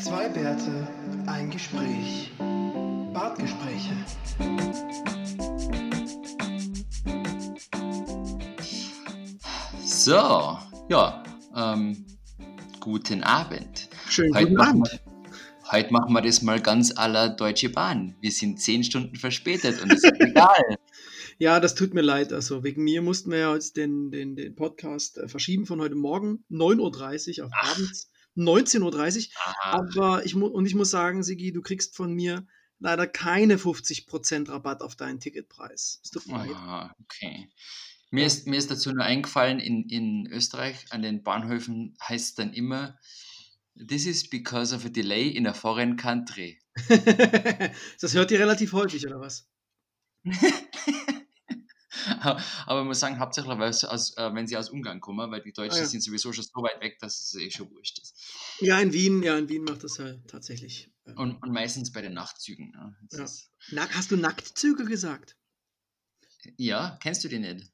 Zwei Bärte, ein Gespräch. Bartgespräche. So, ja, ähm, guten Abend. Schönen Heute guten machen, Abend. wir, heute machen wir das mal ganz la Deutsche Bahn. Wir sind zehn Stunden verspätet und das ist egal. Ja, das tut mir leid. Also wegen mir mussten wir ja jetzt den, den, den Podcast äh, verschieben von heute Morgen 9.30 Uhr auf abends 19.30 Uhr. Aber ich muss und ich muss sagen, Sigi, du kriegst von mir leider keine 50% Rabatt auf deinen Ticketpreis. Es tut mir leid. Okay. Mir ist, mir ist dazu nur eingefallen, in, in Österreich an den Bahnhöfen heißt es dann immer, This is because of a delay in a foreign country. das hört ihr relativ häufig, oder was? Aber man muss sagen, hauptsächlich, weil sie aus, äh, wenn sie aus Ungarn kommen, weil die Deutschen Ah, ja. sind sowieso schon so weit weg, dass es eh schon wurscht ist. Ja, in Wien, ja, in Wien macht das ja tatsächlich. äh, Und, und meistens bei den Nachtzügen. Ja. Ja. Ist, hast du Nacktzüge gesagt? ja, kennst du die nicht?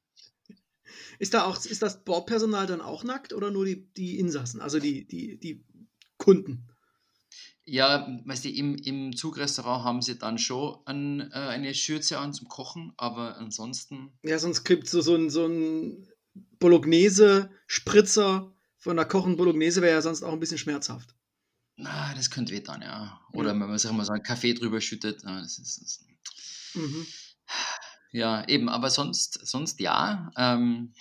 Ist da auch, ist das Bordpersonal dann auch nackt oder nur die, die Insassen, also die, die, die Kunden? Ja, weißt du, im, im Zugrestaurant haben sie dann schon ein, äh, eine Schürze an zum Kochen, aber ansonsten, Ja, sonst gibt so, so ein, so ein Bolognese-Spritzer von der Kochen Bolognese wäre ja sonst auch ein bisschen schmerzhaft. na, das könnte weh dann, ja. Oder Ja. wenn man sich mal so einen Kaffee drüber schüttet, ja, das ist, das, Mhm. ja, eben, aber sonst, sonst ja. Ähm,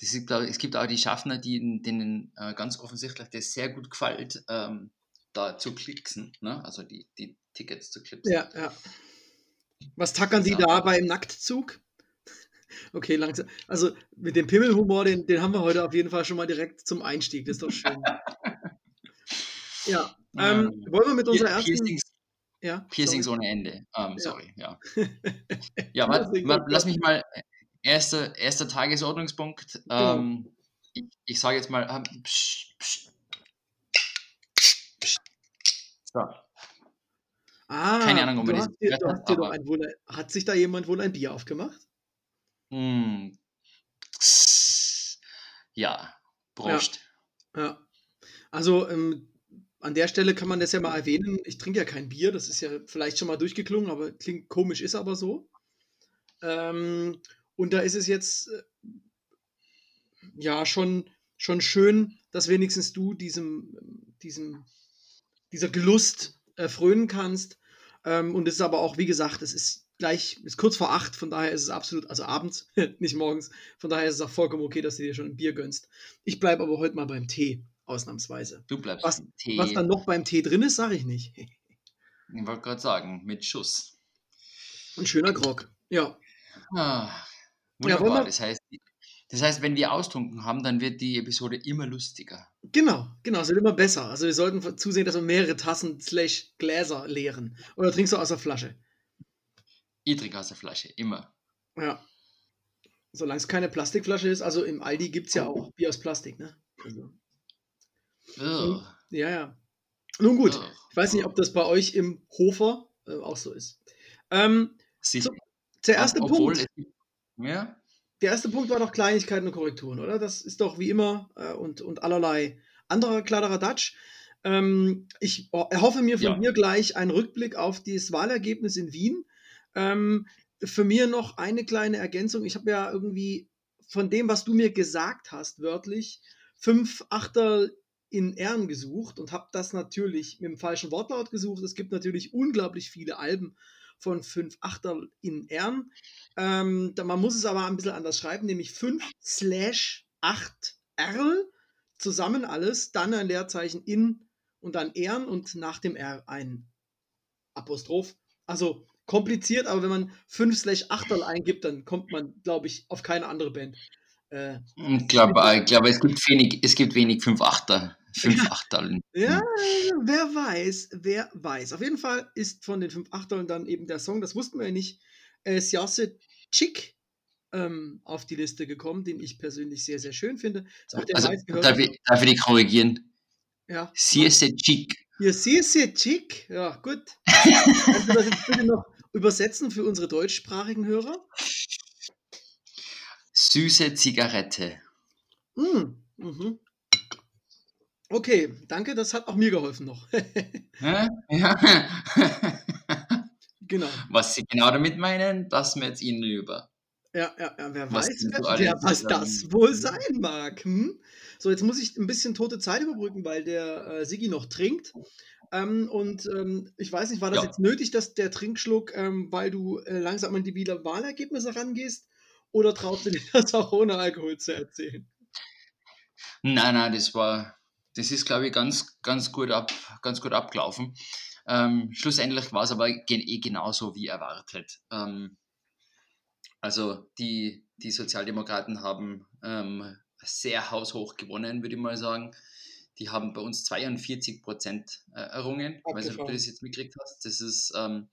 das ist, glaub es gibt auch die Schaffner, die, denen äh, ganz offensichtlich das sehr gut gefällt, ähm, da zu klicksen, ne? also die, die Tickets zu klicksen. Ja, ja. Was tackern die Ja. da beim Nacktzug? Okay, langsam. Also mit dem Pimmelhumor, den, den haben wir heute auf jeden Fall schon mal direkt zum Einstieg. Das ist doch schön. Ja, ähm, Ja. wollen wir mit unserer ersten. Piercings, Ja, Piercings ohne Ende. Ähm, Ja. sorry, ja. Ja, warte, Piercing, warte, lass mich mal. Erster, erster Tagesordnungspunkt. Ähm, ich ich sage jetzt mal. Ähm, psch, psch. So, Ah, Keine Ahnung, ob du hast dir, du hat, hast dir doch ein wohl, hat sich da jemand wohl ein Bier aufgemacht? mm, ja, Prost. Ja. Also ähm, an der Stelle kann man das ja mal erwähnen. Ich trinke ja kein Bier, das ist ja vielleicht schon mal durchgeklungen, aber klingt komisch, ist aber so. Ähm, und da ist es jetzt äh, ja schon, schon schön, dass wenigstens du diesem, diesem, dieser Gelust äh, frönen kannst. Ähm, und es ist aber auch, wie gesagt, es ist gleich, ist kurz vor acht, von daher ist es absolut, also abends, nicht morgens, von daher ist es auch vollkommen okay, dass du dir schon ein Bier gönnst. Ich bleibe aber heute mal beim Tee, ausnahmsweise. Du bleibst Was- im Tee. Was dann noch beim Tee drin ist, sage ich nicht. ich wollte gerade sagen, mit Schuss. Ein schöner Grog. Ja. Ah, wunderbar. wir- das, heißt, das heißt, wenn wir austrunken haben, dann wird die Episode immer lustiger. Genau, genau, es wird immer besser. Also wir sollten zusehen, dass wir mehrere Tassen slash Gläser leeren. Oder trinkst du aus der Flasche? Ich trinke aus der Flasche, immer. Ja. Solange es keine Plastikflasche ist, also im Aldi gibt es ja auch Bier aus Plastik, ne? Also, Ugh. ja, ja. Nun gut, Ugh. ich weiß nicht, ob das bei euch im Hofer äh, auch so ist. Ähm, Sicher. der erste Obwohl Punkt. es Ja, Der erste Punkt war doch Kleinigkeiten und Korrekturen, oder? Das ist doch wie immer äh, und, und allerlei anderer kleinerer Dutch. Ähm, ich ho- erhoffe mir von Ja. dir gleich einen Rückblick auf das Wahlergebnis in Wien. Ähm, für mir noch eine kleine Ergänzung. Ich habe ja irgendwie von dem, was du mir gesagt hast, wörtlich, fünf Achtel in Ehren gesucht und habe das natürlich mit dem falschen Wortlaut gesucht. Es gibt natürlich unglaublich viele Alben von fünf Achtel in Ehren. Ähm, man muss es aber ein bisschen anders schreiben, nämlich 5 slash 8 R, zusammen alles, dann ein Leerzeichen in und dann Ehren und nach dem R ein Apostroph. Also kompliziert, aber wenn man 5 slash 8 eingibt, dann kommt man, glaube ich, auf keine andere Band. Äh, ich glaube, ich glaube, es gibt wenig, es gibt wenig 5 Achter. 5 Ja. Ja, wer weiß, wer weiß. Auf jeden Fall ist von den fünf Achteln dann eben der Song, das wussten wir ja nicht, äh, Siaset Chick ähm, auf die Liste gekommen, den ich persönlich sehr, sehr schön finde. Ist auch der Also, darf ich, darf ich dich korrigieren? ja. Sie ist chic. Hier, Siaset Chick, ja, gut. Kannst du das jetzt bitte noch übersetzen für unsere deutschsprachigen Hörer? Süße Zigarette. Mm, mhm. Okay, danke, das hat auch mir geholfen noch. Ja, ja. genau. Was Sie genau damit meinen, das wir jetzt Ihnen über. Ja, ja, ja, wer Was weiß, wer, wer, was das wohl sein mag. Hm? So, jetzt muss ich ein bisschen tote Zeit überbrücken, weil der äh, Sigi noch trinkt. Ähm, und ähm, ich weiß nicht, war das Ja. jetzt nötig, dass der Trinkschluck, ähm, weil du äh, langsam an die Wahlergebnisse rangehst? Oder traust du dir das auch ohne Alkohol zu erzählen? Nein, nein, das war, das ist, glaube ich, ganz, ganz gut, ab, ganz gut abgelaufen. Ähm, schlussendlich war es aber gen eh genauso wie erwartet. Ähm, also die, die Sozialdemokraten haben ähm, sehr haushoch gewonnen, würde ich mal sagen. Die haben bei uns 42 Prozent äh, errungen. Ich weiß nicht, ob du das jetzt mitgekriegt hast. Das ist ähm,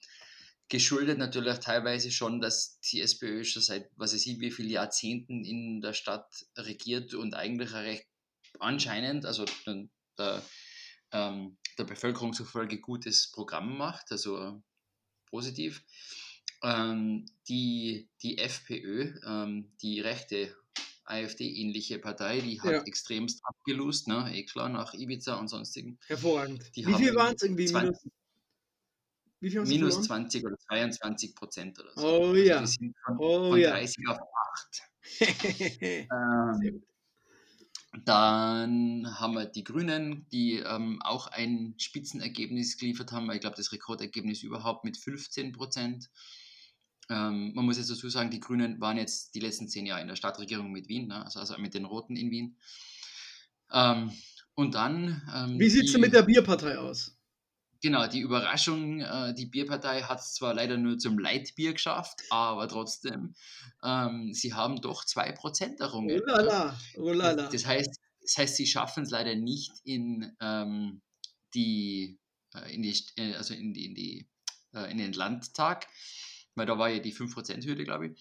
geschuldet natürlich teilweise schon, dass die SPÖ schon seit, was weiß ich, wie viele Jahrzehnten in der Stadt regiert und eigentlich recht anscheinend, also der, ähm, der Bevölkerung zufolge gutes Programm macht, also äh, positiv. Ähm, die, die FPÖ, ähm, die rechte AfD-ähnliche Partei, die hat Ja. extremst abgelust, ne? eh klar, nach Ibiza und sonstigen. Hervorragend. Die Wie viel waren es irgendwie? 20 Minus, wie viel Minus verloren? 20 oder 22 Prozent oder so. Oh Also ja. die sind von, Oh von ja. 30 auf 8. Sehr Ähm. Dann haben wir die Grünen, die ähm, auch ein Spitzenergebnis geliefert haben. Ich glaube, das Rekordergebnis überhaupt mit 15 Prozent. Ähm, man muss jetzt dazu sagen, die Grünen waren jetzt die letzten zehn Jahre in der Stadtregierung mit Wien, ne? also, also mit den Roten in Wien. Ähm, und dann. Ähm, Wie sieht es mit der Bierpartei aus? Genau, die Überraschung, äh, die Bierpartei hat es zwar leider nur zum Leitbier geschafft, aber trotzdem, ähm, sie haben doch 2% Oh errungen. la la, oh la la. Das, heißt, das heißt, sie schaffen es leider nicht in ähm, die, äh, in die, äh, also in die, in die, äh, in den Landtag, weil da war ja die 5%-Hürde, glaube ich.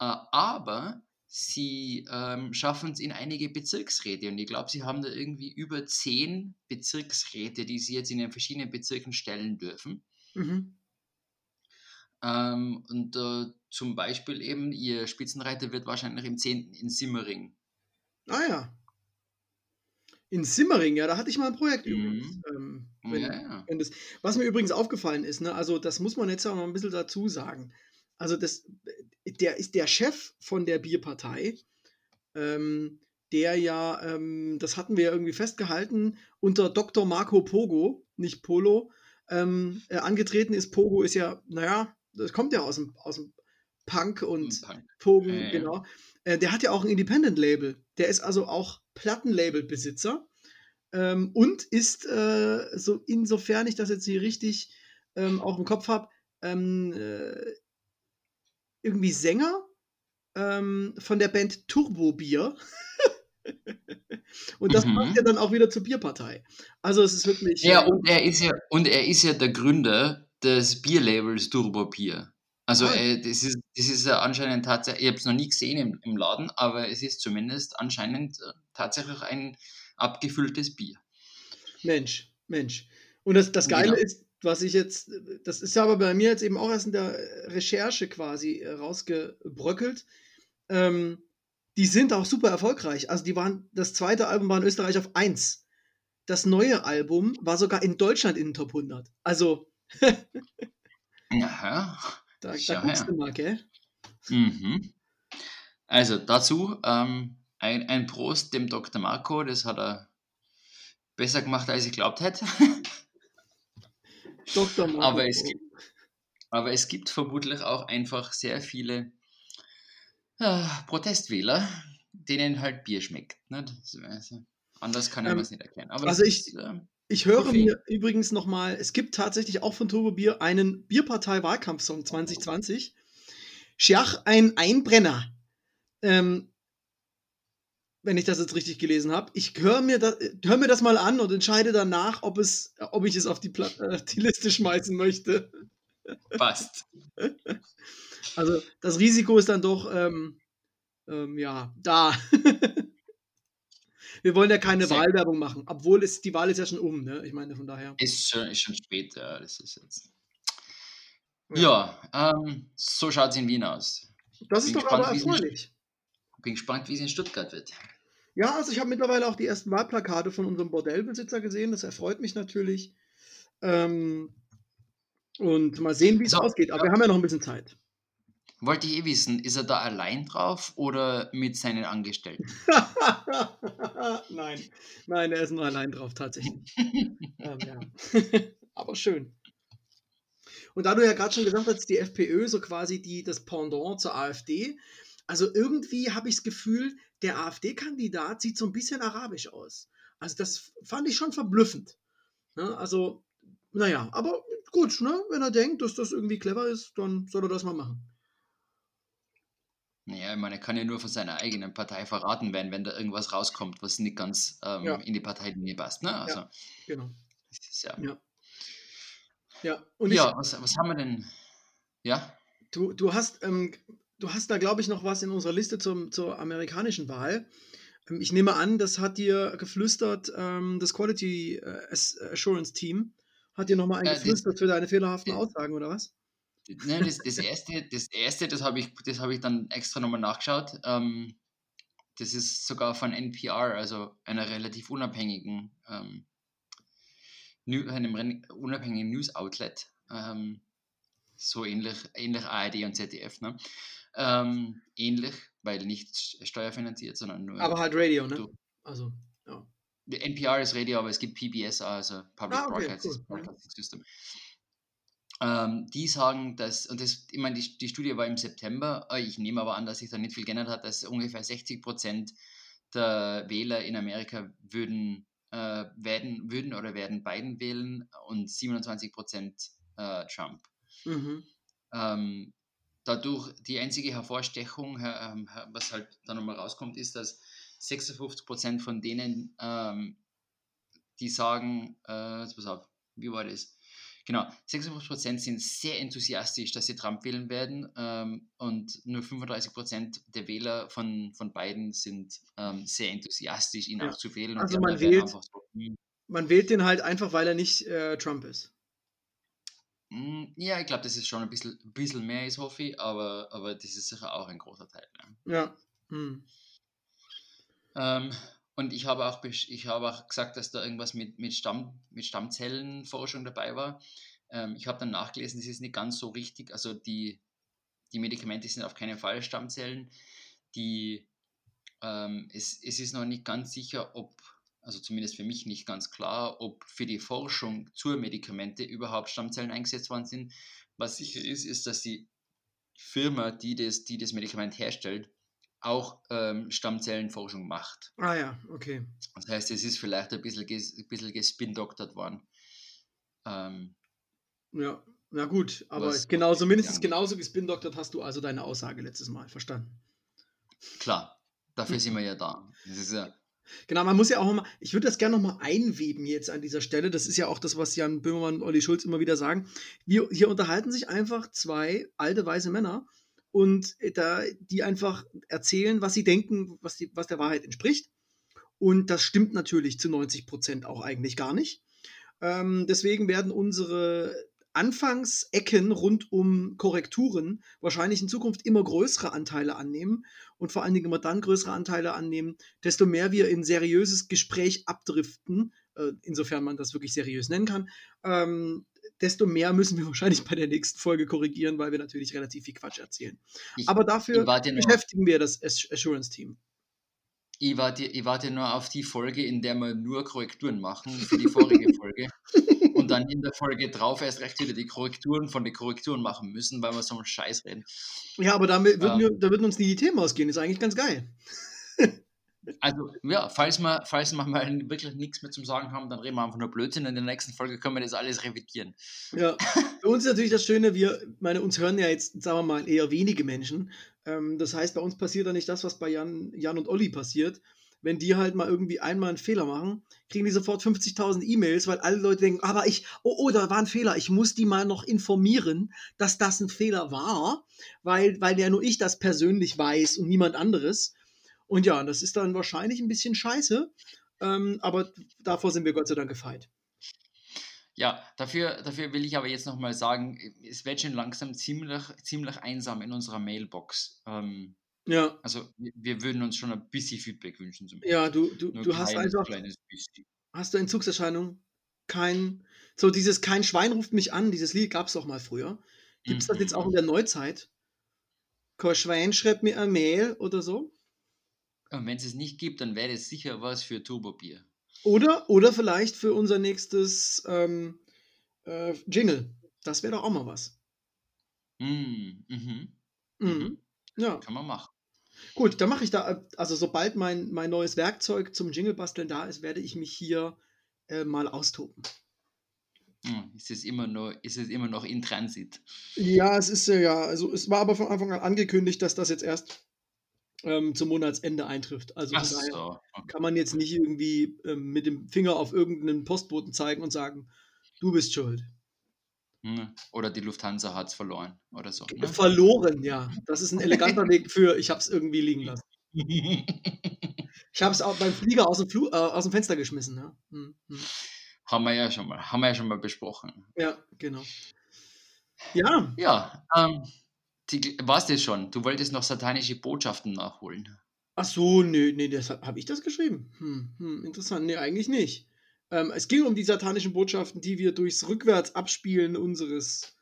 Äh, aber sie ähm, schaffen es in einige Bezirksräte und ich glaube, sie haben da irgendwie über zehn Bezirksräte, die sie jetzt in den verschiedenen Bezirken stellen dürfen. Mhm. Ähm, und äh, zum Beispiel eben, ihr Spitzenreiter wird wahrscheinlich im 10. in Simmering. Ah ja. In Simmering, ja, da hatte ich mal ein Projekt Mhm. übrigens. Ähm, wenn, Ja, ja. wenn das, was mir übrigens aufgefallen ist, ne, also das muss man jetzt auch noch ein bisschen dazu sagen. Also das, der ist der Chef von der Bierpartei, ähm, der ja, ähm, das hatten wir ja irgendwie festgehalten, unter Dr. Marco Pogo, nicht Polo, ähm, äh, angetreten ist. Pogo ist ja, naja, das kommt ja aus dem, aus dem Punk und Punk. Pogen, ja. genau. Äh, der hat ja auch ein Independent-Label. Der ist also auch Plattenlabel-Besitzer ähm, und ist, äh, so insofern ich das jetzt hier richtig ähm, auf dem Kopf habe, ähm, äh, irgendwie Sänger ähm, von der Band Turbo Bier. und das Mhm. macht er dann auch wieder zur Bierpartei. Also es ist wirklich. Ja, äh, und er ist ja, und er ist ja der Gründer des Bierlabels Turbo Bier. Also Ah. äh, das, ist, das ist ja anscheinend tatsächlich, ich habe es noch nie gesehen im, im Laden, aber es ist zumindest anscheinend äh, tatsächlich ein abgefülltes Bier. Mensch, Mensch. Und das, das Geile Genau. ist, was ich jetzt, das ist ja aber bei mir jetzt eben auch erst in der Recherche quasi äh, rausgebröckelt. Ähm, die sind auch super erfolgreich. Also die waren, das zweite Album war in Österreich auf 1. Das neue Album war sogar in Deutschland in den Top 100. Also, Aha. da, da guckst du mal, gell? Mhm. Also dazu ähm, ein, ein Prost dem Dr. Marco, das hat er besser gemacht, als ich glaubt hätte. Dr. Marco. Aber es gibt, aber es gibt vermutlich auch einfach sehr viele äh, Protestwähler, denen halt Bier schmeckt. Ne? Das, also, anders kann ich Ähm, mir es nicht erklären. Aber also das ich- ist, ähm, Ich höre Koffein. mir übrigens nochmal, es gibt tatsächlich auch von Turbo Bier einen Bierpartei-Wahlkampfsong 2020. Schiach, ein Einbrenner. Ähm, wenn ich das jetzt richtig gelesen habe. Ich höre mir, das- hör mir das mal an und entscheide danach, ob, es, ob ich es auf die, Pla äh, die Liste schmeißen möchte. passt. Also das Risiko ist dann doch, ähm, ähm, ja, da. Wir wollen ja keine Sehr- Wahlwerbung machen, obwohl es, die Wahl ist ja schon um, ne? Ich meine, von daher. Ist schon, ist schon spät, ja, das ist jetzt. Ja. Ja, ähm, so schaut es in Wien aus. Das ist Bin doch aber gespannt, in- erfreulich. Bin gespannt, wie es in Stuttgart wird. Ja, also ich habe mittlerweile auch die ersten Wahlplakate von unserem Bordellbesitzer gesehen. Das erfreut mich natürlich. Ähm, und mal sehen, wie es So, ausgeht. Aber ja. wir haben ja noch ein bisschen Zeit. Wollte ich eh wissen, ist er da allein drauf oder mit seinen Angestellten? nein, nein, er ist nur allein drauf, tatsächlich. ähm. Aber schön. Und da du ja gerade schon gesagt hast, die FPÖ so quasi die, das Pendant zur AfD. Also irgendwie habe ich das Gefühl, der AfD-Kandidat sieht so ein bisschen arabisch aus. Also das fand ich schon verblüffend. Ne? Also, naja, aber gut, ne? wenn er denkt, dass das irgendwie clever ist, dann soll er das mal machen. Naja, ich meine, er kann ja nur von seiner eigenen Partei verraten werden, wenn da irgendwas rauskommt, was nicht ganz ähm, Ja. in die Parteilinie passt. Ne? Also, Genau. das ist ja. Ja. Ja, und ich, Ja, was, was haben wir denn? Ja, Du, du, hast, ähm, du hast da, glaube ich, noch was in unserer Liste zum, zur amerikanischen Wahl. Ähm, ich nehme an, das hat dir geflüstert, ähm, das Quality äh, Ass- Assurance Team hat dir nochmal Äh, eingeflüstert für deine fehlerhaften äh, Aussagen, oder was? ne, das, das erste, das erste, das habe ich, das habe ich dann extra nochmal nachgeschaut. Ähm, das ist sogar von NPR, also einer relativ unabhängigen, ähm, einem unabhängigen News-Outlet. Ähm, so ähnlich, ähnlich ARD und ZDF. Ne? Ähm, ähnlich, weil nicht steuerfinanziert, sondern nur. Aber halt Radio, ne? du- Also, ja. NPR ist Radio, aber es gibt PBS, also Public Ah, okay, Broadcasting, cool. Broadcasting System. Ähm, die sagen, dass, und das, ich meine, die, die Studie war im September, äh, ich nehme aber an, dass sich da nicht viel geändert hat, dass ungefähr 60 Prozent der Wähler in Amerika würden, äh, werden, würden oder werden Biden wählen und 27 Prozent äh, Trump. Mhm. Ähm, dadurch die einzige Hervorstechung, her- ähm, was halt dann nochmal rauskommt, ist, dass 56% von denen, ähm, die sagen, äh, jetzt pass auf, wie war das? Genau, 56% sind sehr enthusiastisch, dass sie Trump wählen werden ähm, und nur 35% der Wähler von, von Biden sind ähm, sehr enthusiastisch, ihn Ja. auch zu wählen. Also man wählt- so, hm, Man wählt den halt einfach, weil er nicht äh, Trump ist. Hm, ja, ich glaube, das ist schon ein bisschen, ein bisschen mehr ist, hoffe ich, aber, aber das ist sicher auch ein großer Teil. Ne? Ja. Hm. Ähm, und ich habe, auch, ich habe auch gesagt, dass da irgendwas mit, mit, Stamm, mit Stammzellenforschung dabei war. Ähm, ich habe dann nachgelesen, das ist nicht ganz so richtig. Also die, die Medikamente sind auf keinen Fall Stammzellen. Die, ähm, es, es ist noch nicht ganz sicher, ob, also zumindest für mich nicht ganz klar, ob für die Forschung zur Medikamente überhaupt Stammzellen eingesetzt worden sind. Was sicher ist, ist, dass die Firma, die das, die das Medikament herstellt, auch ähm, Stammzellenforschung macht. Ah ja, okay. Das heißt, es ist vielleicht ein bisschen, ges, ein bisschen gespindoktert worden. Ähm, Ja, na gut, aber genauso, mindestens genauso gespindoktert hast du also deine Aussage letztes Mal verstanden. klar, dafür sind wir ja da. Das ist ja, Genau, man muss ja auch mal, ich würde das gerne nochmal einweben jetzt an dieser Stelle. Das ist ja auch das, was Jan Böhmermann und Olli Schulz immer wieder sagen. Wir, hier unterhalten sich einfach zwei alte, weise Männer und äh, da, die einfach erzählen, was sie denken, was, die, was der Wahrheit entspricht. Und das stimmt natürlich zu 90 Prozent auch eigentlich gar nicht. Ähm, deswegen werden unsere Anfangsecken rund um Korrekturen wahrscheinlich in Zukunft immer größere Anteile annehmen und vor allen Dingen immer dann größere Anteile annehmen, desto mehr wir in seriöses Gespräch abdriften, äh, insofern man das wirklich seriös nennen kann, ähm, desto mehr müssen wir wahrscheinlich bei der nächsten Folge korrigieren, weil wir natürlich relativ viel Quatsch erzählen. ich, Aber dafür beschäftigen wir das Ass- Assurance-Team. Ich warte, ich warte nur auf die Folge, in der wir nur Korrekturen machen für die vorige Folge. Und dann in der Folge drauf erst recht wieder die Korrekturen von den Korrekturen machen müssen, weil wir so einen Scheiß reden. Ja, aber damit würden, Ja. wir, da würden uns nie die Themen ausgehen. Ist eigentlich ganz geil. Also, ja, falls wir, falls wir mal wirklich nichts mehr zum Sagen haben, dann reden wir einfach nur Blödsinn. In der nächsten Folge können wir das alles revidieren. Ja, für uns ist natürlich das Schöne, wir, meine, uns hören ja jetzt, sagen wir mal, eher wenige Menschen. Ähm, das heißt, bei uns passiert da nicht das, was bei Jan, Jan und Olli passiert. Wenn die halt mal irgendwie einmal einen Fehler machen, kriegen die sofort 50.000 E-Mails, weil alle Leute denken, aber ich, oh, oh, da war ein Fehler, ich muss die mal noch informieren, dass das ein Fehler war, weil, weil ja nur ich das persönlich weiß und niemand anderes. Und ja, das ist dann wahrscheinlich ein bisschen scheiße, ähm, aber davor sind wir Gott sei Dank gefeit. Ja, dafür, dafür will ich aber jetzt nochmal sagen, es wird schon langsam ziemlich, ziemlich einsam in unserer Mailbox. Ähm, Ja. Also wir, würden uns schon ein bisschen Feedback wünschen. Zum Ja, du, du, Nur du hast einfach, hast du Entzugserscheinungen? Kein, so dieses Kein Schwein ruft mich an, dieses Lied gab es doch mal früher. Gibt es das jetzt auch in Mhm. der Neuzeit? Kein Schwein schreibt mir ein Mail oder so? Und wenn es es nicht gibt, dann wäre es sicher was für Turbobier. Oder, oder vielleicht für unser nächstes ähm, äh, Jingle. Das wäre doch auch mal was. Mm, mhm. Mhm. Mhm. Ja, Kann man machen. gut, dann mache ich da, also sobald mein, mein neues Werkzeug zum Jingle basteln da ist, werde ich mich hier äh, mal austoben. Hm, Ist es immer noch, ist es immer noch in Transit? Ja, es ist ja, ja, also es war aber von Anfang an angekündigt, dass das jetzt erst ähm, zum Monatsende eintrifft. Also so. kann man jetzt nicht irgendwie ähm, mit dem Finger auf irgendeinen Postboten zeigen und sagen, du bist schuld. Hm, Oder die Lufthansa hat es verloren oder so. Ne? Verloren, ja. Das ist ein eleganter Weg für, ich habe es irgendwie liegen lassen. Ich habe es auch beim Flieger aus dem, Flu äh, aus dem Fenster geschmissen. Ja, hm, hm. haben wir ja schon mal, haben wir ja schon mal besprochen. ja genau. Ja, Ja, ähm, die, war's das schon? Du wolltest noch satanische Botschaften nachholen. ach so, nee, nee, das habe ich das geschrieben. Hm, hm, interessant. Nee, eigentlich nicht. Ähm, es ging um die satanischen Botschaften, die wir durchs rückwärts abspielen unseres,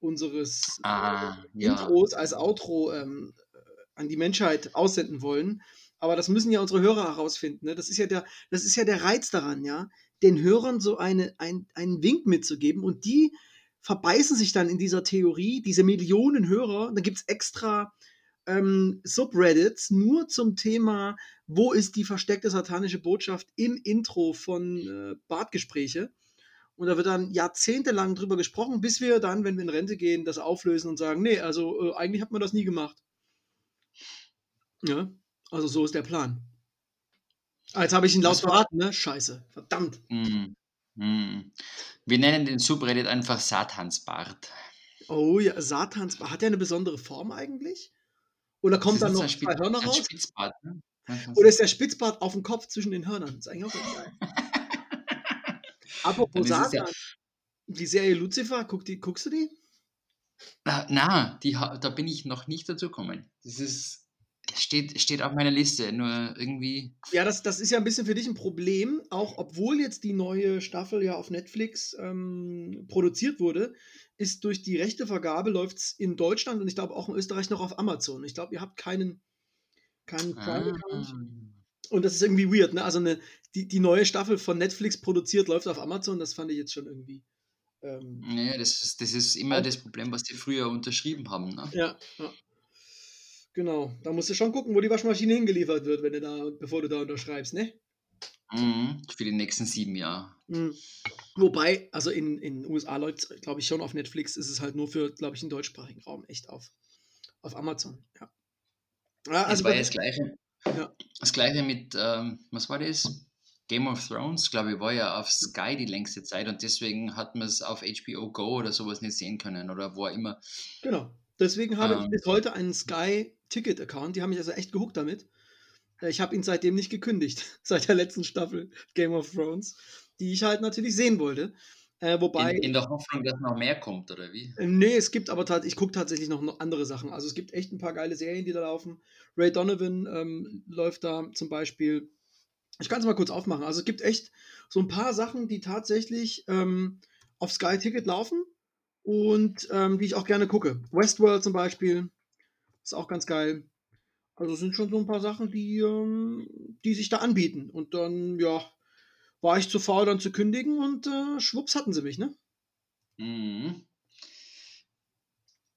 unseres Ah, ja. Intros als Outro ähm, äh, an die Menschheit aussenden wollen. Aber das müssen ja unsere Hörer herausfinden. Ne? Das, ist ja der, das ist ja der Reiz daran, ja, den Hörern so eine, ein, einen Wink mitzugeben und die verbeißen sich dann in dieser Theorie, diese Millionen Hörer, da gibt es extra ähm, Subreddits nur zum Thema, wo ist die versteckte satanische Botschaft im Intro von äh, Bartgespräche. Und da wird dann jahrzehntelang drüber gesprochen, bis wir dann, wenn wir in Rente gehen, das auflösen und sagen, nee, also äh, eigentlich hat man das nie gemacht. Ja, also so ist der Plan. Ah, jetzt habe ich ihn laut verraten, ne? Scheiße, verdammt. Hm, hm. Wir nennen den Subreddit einfach Satansbart. Oh ja, Satans, hat der eine besondere Form eigentlich? Oder kommt da noch zwei Hörner raus? Spitzbart, ne? Oder ist der Spitzbart auf dem Kopf zwischen den Hörnern? Das ist eigentlich auch geil. Apropos es ja- Satan, die Serie Lucifer, guck die, guckst du die? Na, na die, da bin ich noch nicht dazu gekommen. Das ist, steht, steht auf meiner Liste, nur irgendwie. Ja, das, das ist ja ein bisschen für dich ein Problem, auch obwohl jetzt die neue Staffel ja auf Netflix ähm, produziert wurde, ist durch die Rechtevergabe läuft es in Deutschland und ich glaube auch in Österreich noch auf Amazon. Ich glaube, ihr habt keinen, keinen Prime-Account. Ah, Und das ist irgendwie weird, ne? Also eine, die, die neue Staffel von Netflix produziert läuft auf Amazon, das fand ich jetzt schon irgendwie. Ähm, nee, das ist, das ist immer das Problem, was die früher unterschrieben haben. Ne? ja, ja. Genau. Da musst du schon gucken, wo die Waschmaschine hingeliefert wird, wenn du da, bevor du da unterschreibst, ne? Mhm, für die nächsten sieben Jahre. Mhm. Wobei, also in den USA läuft es, glaube ich, schon auf Netflix, ist es halt nur für, glaube ich, den deutschsprachigen Raum echt auf, auf Amazon. Ja. ja Also das war ja das Gleiche. Ja. Das Gleiche mit, ähm, was war das? Game of Thrones, glaube ich, war ja auf Sky die längste Zeit und deswegen hat man es auf HBO Go oder sowas nicht sehen können oder wo auch immer. Genau. Deswegen habe ich Ähm. bis heute einen Sky-Ticket-Account. Die haben mich also echt gehuckt damit. Äh, Ich habe ihn seitdem nicht gekündigt. Seit der letzten Staffel Game of Thrones. Die ich halt natürlich sehen wollte. Äh, wobei. In, in der Hoffnung, dass noch mehr kommt, oder wie? Äh, Nee, es gibt aber tatsächlich, ich gucke tatsächlich noch, noch andere Sachen. Also es gibt echt ein paar geile Serien, die da laufen. Ray Donovan ähm, läuft da zum Beispiel. Ich kann es mal kurz aufmachen. Also es gibt echt so ein paar Sachen, die tatsächlich ähm, auf Sky Ticket laufen und ähm, die ich auch gerne gucke. Westworld zum Beispiel ist auch ganz geil. Also es sind schon so ein paar Sachen, die, ähm, die sich da anbieten. Und dann, ja, war ich zu faul, dann zu kündigen und äh, schwupps hatten sie mich, ne? Mhm.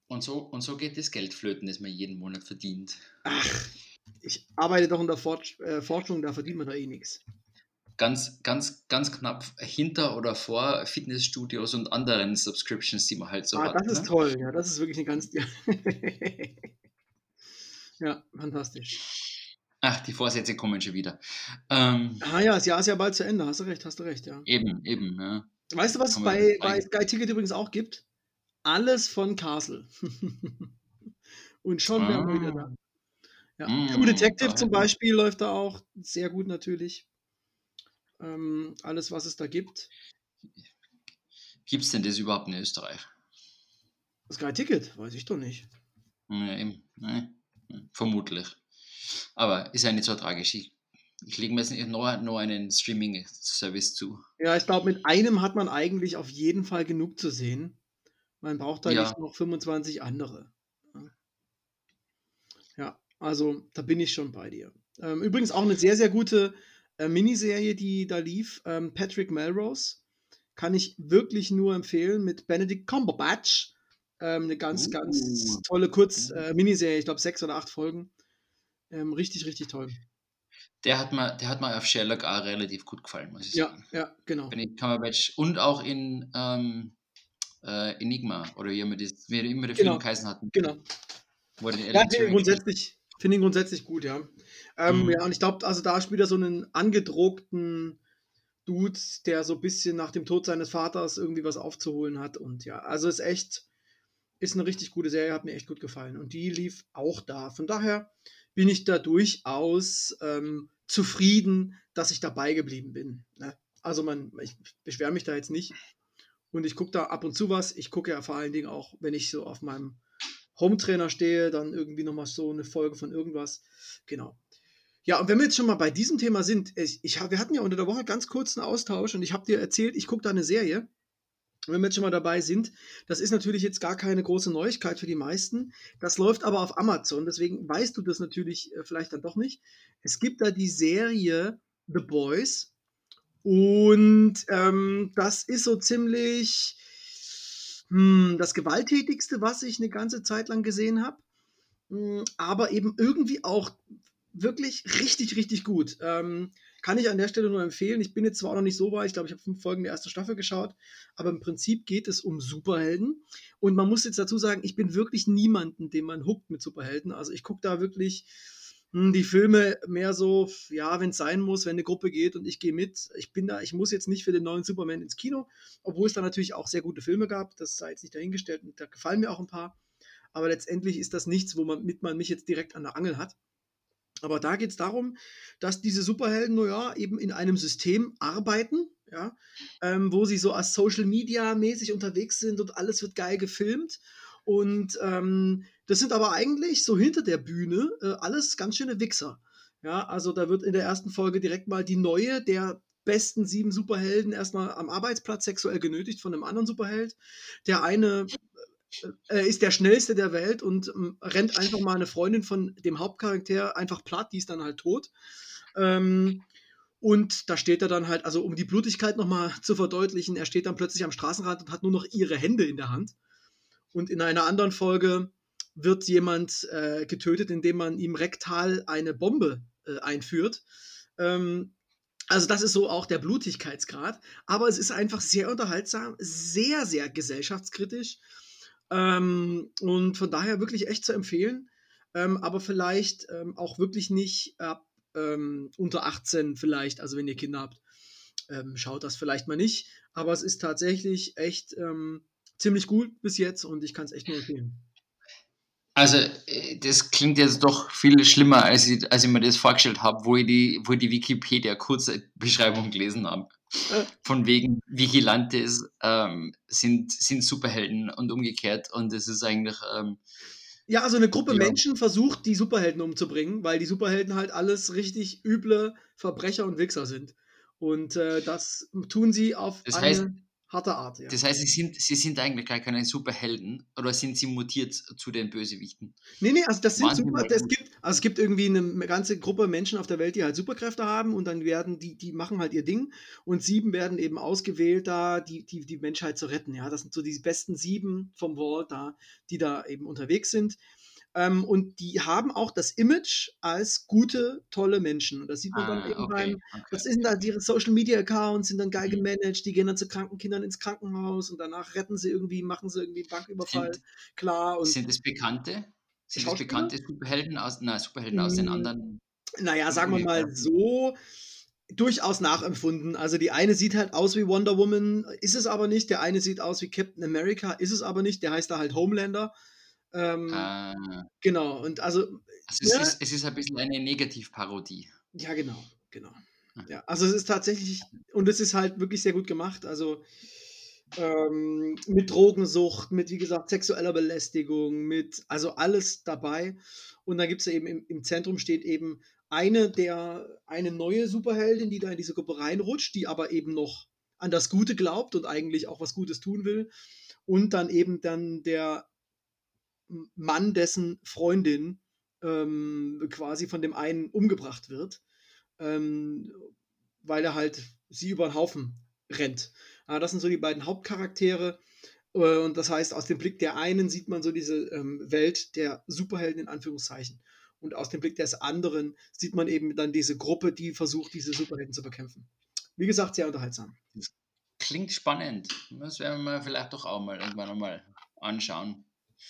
Und so, und so geht das Geld flöten, das man jeden Monat verdient. Ach, ich arbeite doch in der Forsch äh, Forschung, da verdient man da eh nichts. Ganz, ganz, ganz knapp hinter oder vor Fitnessstudios und anderen Subscriptions, die man halt so ah, hat. das ist ne? toll, ja, das ist wirklich eine ganz. ja, fantastisch. Ach, die Vorsätze kommen schon wieder. Ähm, Ah ja, das Jahr ist ja bald zu Ende, hast du recht, hast du recht, ja. eben, eben, ja. Weißt du, was es bei, bei Sky Ticket übrigens auch gibt? Alles von Castle. Und schon wären wir wieder da. Ja. Mm, True Detective zum Beispiel läuft da auch sehr gut natürlich. Ähm, alles, was es da gibt. Gibt es denn das überhaupt in Österreich? Sky Ticket, weiß ich doch nicht. Ja, eben. Ne? Vermutlich. Aber ist ja nicht so tragisch. Ich, ich lege mir jetzt noch, noch einen Streaming-Service zu. Ja, ich glaube, mit einem hat man eigentlich auf jeden Fall genug zu sehen. Man braucht da Ja. nicht noch 25 andere. Ja, also da bin ich schon bei dir. Ähm, übrigens auch eine sehr, sehr gute äh, Miniserie, die da lief. Ähm, Patrick Melrose. Kann ich wirklich nur empfehlen mit Benedict Cumberbatch. Ähm, eine ganz, ganz Uh. tolle Kurz äh, Miniserie, ich glaube sechs oder acht Folgen. Ähm, richtig, richtig toll. Der hat mir, der hat mir auf Sherlock auch relativ gut gefallen, muss ich Ja, sagen. ja, genau. Benedict Cumberbatch und auch in ähm, äh, Enigma oder wie immer, das, wie immer der Genau, Film geheißen hat. Genau. Ja, finde grundsätzlich, finde ihn grundsätzlich gut, ja. Ähm, Mhm. Ja, und ich glaube, also da spielt er so einen angedruckten Dude, der so ein bisschen nach dem Tod seines Vaters irgendwie was aufzuholen hat. Und ja, also ist echt, ist eine richtig gute Serie, hat mir echt gut gefallen. Und die lief auch da. Von daher bin ich da durchaus ähm, zufrieden, dass ich dabei geblieben bin. Ne? Also man, ich beschwere mich da jetzt nicht. Und ich gucke da ab und zu was. Ich gucke ja vor allen Dingen auch, wenn ich so auf meinem Home-Trainer stehe, dann irgendwie nochmal so eine Folge von irgendwas. Genau. Ja, und wenn wir jetzt schon mal bei diesem Thema sind, ich, ich, wir hatten ja unter der Woche ganz kurz einen Austausch und ich habe dir erzählt, ich gucke da eine Serie. Wenn wir jetzt schon mal dabei sind, das ist natürlich jetzt gar keine große Neuigkeit für die meisten. Das läuft aber auf Amazon, deswegen weißt du das natürlich äh, vielleicht dann doch nicht. Es gibt da die Serie The Boys und ähm, das ist so ziemlich hm, das Gewalttätigste, was ich eine ganze Zeit lang gesehen habe. Hm, aber eben irgendwie auch wirklich richtig, richtig gut. Ähm, kann ich an der Stelle nur empfehlen. Ich bin jetzt zwar auch noch nicht so weit, ich glaube, ich habe fünf Folgen der ersten Staffel geschaut, aber im Prinzip geht es um Superhelden. Und man muss jetzt dazu sagen, ich bin wirklich niemanden, den man huckt mit Superhelden. Also ich gucke da wirklich hm, die Filme mehr so, ja, wenn es sein muss, wenn eine Gruppe geht und ich gehe mit. Ich bin da, ich muss jetzt nicht für den neuen Superman ins Kino, obwohl es da natürlich auch sehr gute Filme gab. Das sei jetzt nicht dahingestellt und da gefallen mir auch ein paar. Aber letztendlich ist das nichts, womit man mich jetzt direkt an der Angel hat. Aber da geht es darum, dass diese Superhelden, naja, eben in einem System arbeiten, ja, ähm, wo sie so als Social Media mäßig unterwegs sind und alles wird geil gefilmt. Und ähm, das sind aber eigentlich so hinter der Bühne äh, alles ganz schöne Wichser. Ja, also da wird in der ersten Folge direkt mal die neue der besten sieben Superhelden erstmal am Arbeitsplatz sexuell genötigt von einem anderen Superheld. Der eine äh, ist der schnellste der Welt und ähm, rennt einfach mal eine Freundin von dem Hauptcharakter einfach platt, die ist dann halt tot. Ähm, und da steht er dann halt, also um die Blutigkeit nochmal zu verdeutlichen, er steht dann plötzlich am Straßenrand und hat nur noch ihre Hände in der Hand. Und in einer anderen Folge wird jemand äh, getötet, indem man ihm rektal eine Bombe äh, einführt. Ähm, also das ist so auch der Blutigkeitsgrad. Aber es ist einfach sehr unterhaltsam, sehr, sehr gesellschaftskritisch. Ähm, und von daher wirklich echt zu empfehlen. Ähm, aber vielleicht ähm, auch wirklich nicht ab ähm, unter 18 vielleicht, also wenn ihr Kinder habt, ähm, schaut das vielleicht mal nicht. Aber es ist tatsächlich echt ähm, ziemlich gut bis jetzt und ich kann es echt nur empfehlen. Also, äh, das klingt jetzt doch viel schlimmer, als ich, als ich mir das vorgestellt habe, wo ich die, wo ich die Wikipedia-Kurzbeschreibung gelesen habe. Von wegen Vigilantes ähm, sind, sind Superhelden und umgekehrt. Und es ist eigentlich, ähm, Ja, also eine Gruppe Ja. Menschen versucht, die Superhelden umzubringen, weil die Superhelden halt alles richtig üble Verbrecher und Wichser sind. Und äh, das tun sie auf Das eine heißt- harte Art. Ja. das heißt, sie sind, sie sind eigentlich gar keine Superhelden oder sind sie mutiert zu den Bösewichten? Nee, nee, also das sind Wahnsinn, super, es gibt, also es gibt irgendwie eine ganze Gruppe Menschen auf der Welt, die halt Superkräfte haben und dann werden die, die machen halt ihr Ding und sieben werden eben ausgewählt, da die, die, die Menschheit zu retten. Ja, das sind so die besten sieben vom Vault da, die da eben unterwegs sind. Ähm, und die haben auch das Image als gute, tolle Menschen. Und das sieht man dann Ah, eben okay, beim, okay. das sind da ihre Social Media Accounts, sind dann geil Mhm. gemanagt, die gehen dann zu kranken Kindern ins Krankenhaus und danach retten sie irgendwie, machen sie irgendwie einen Banküberfall. Sind- Klar. Und Sind es Bekannte? Sind es bekannte Superhelden aus, nein, Superhelden aus den Mm, anderen? naja, sagen wir mal so, durchaus nachempfunden. Also die eine sieht halt aus wie Wonder Woman, ist es aber nicht. Der eine sieht aus wie Captain America, ist es aber nicht. Der heißt da halt Homelander. Ähm, Äh, Genau, und also, also es, Ja. ist, es ist ein bisschen eine Negativparodie. ja, genau, genau. Hm. Ja, also es ist tatsächlich, und es ist halt wirklich sehr gut gemacht. Also, ähm, mit Drogensucht, mit, wie gesagt, sexueller Belästigung, mit, also alles dabei. Und dann gibt es eben im, im Zentrum steht eben eine der, eine neue Superheldin, die da in diese Gruppe reinrutscht, die aber eben noch an das Gute glaubt und eigentlich auch was Gutes tun will. Und dann eben dann der Mann, dessen Freundin ähm, quasi von dem einen umgebracht wird, ähm, weil er halt sie über den Haufen rennt. Ja, das sind so die beiden Hauptcharaktere. Äh, und das heißt, aus dem Blick der einen sieht man so diese ähm, Welt der Superhelden in Anführungszeichen. Und aus dem Blick des anderen sieht man eben dann diese Gruppe, die versucht, diese Superhelden zu bekämpfen. Wie gesagt, sehr unterhaltsam. Klingt spannend. Das werden wir vielleicht doch auch mal irgendwann einmal anschauen.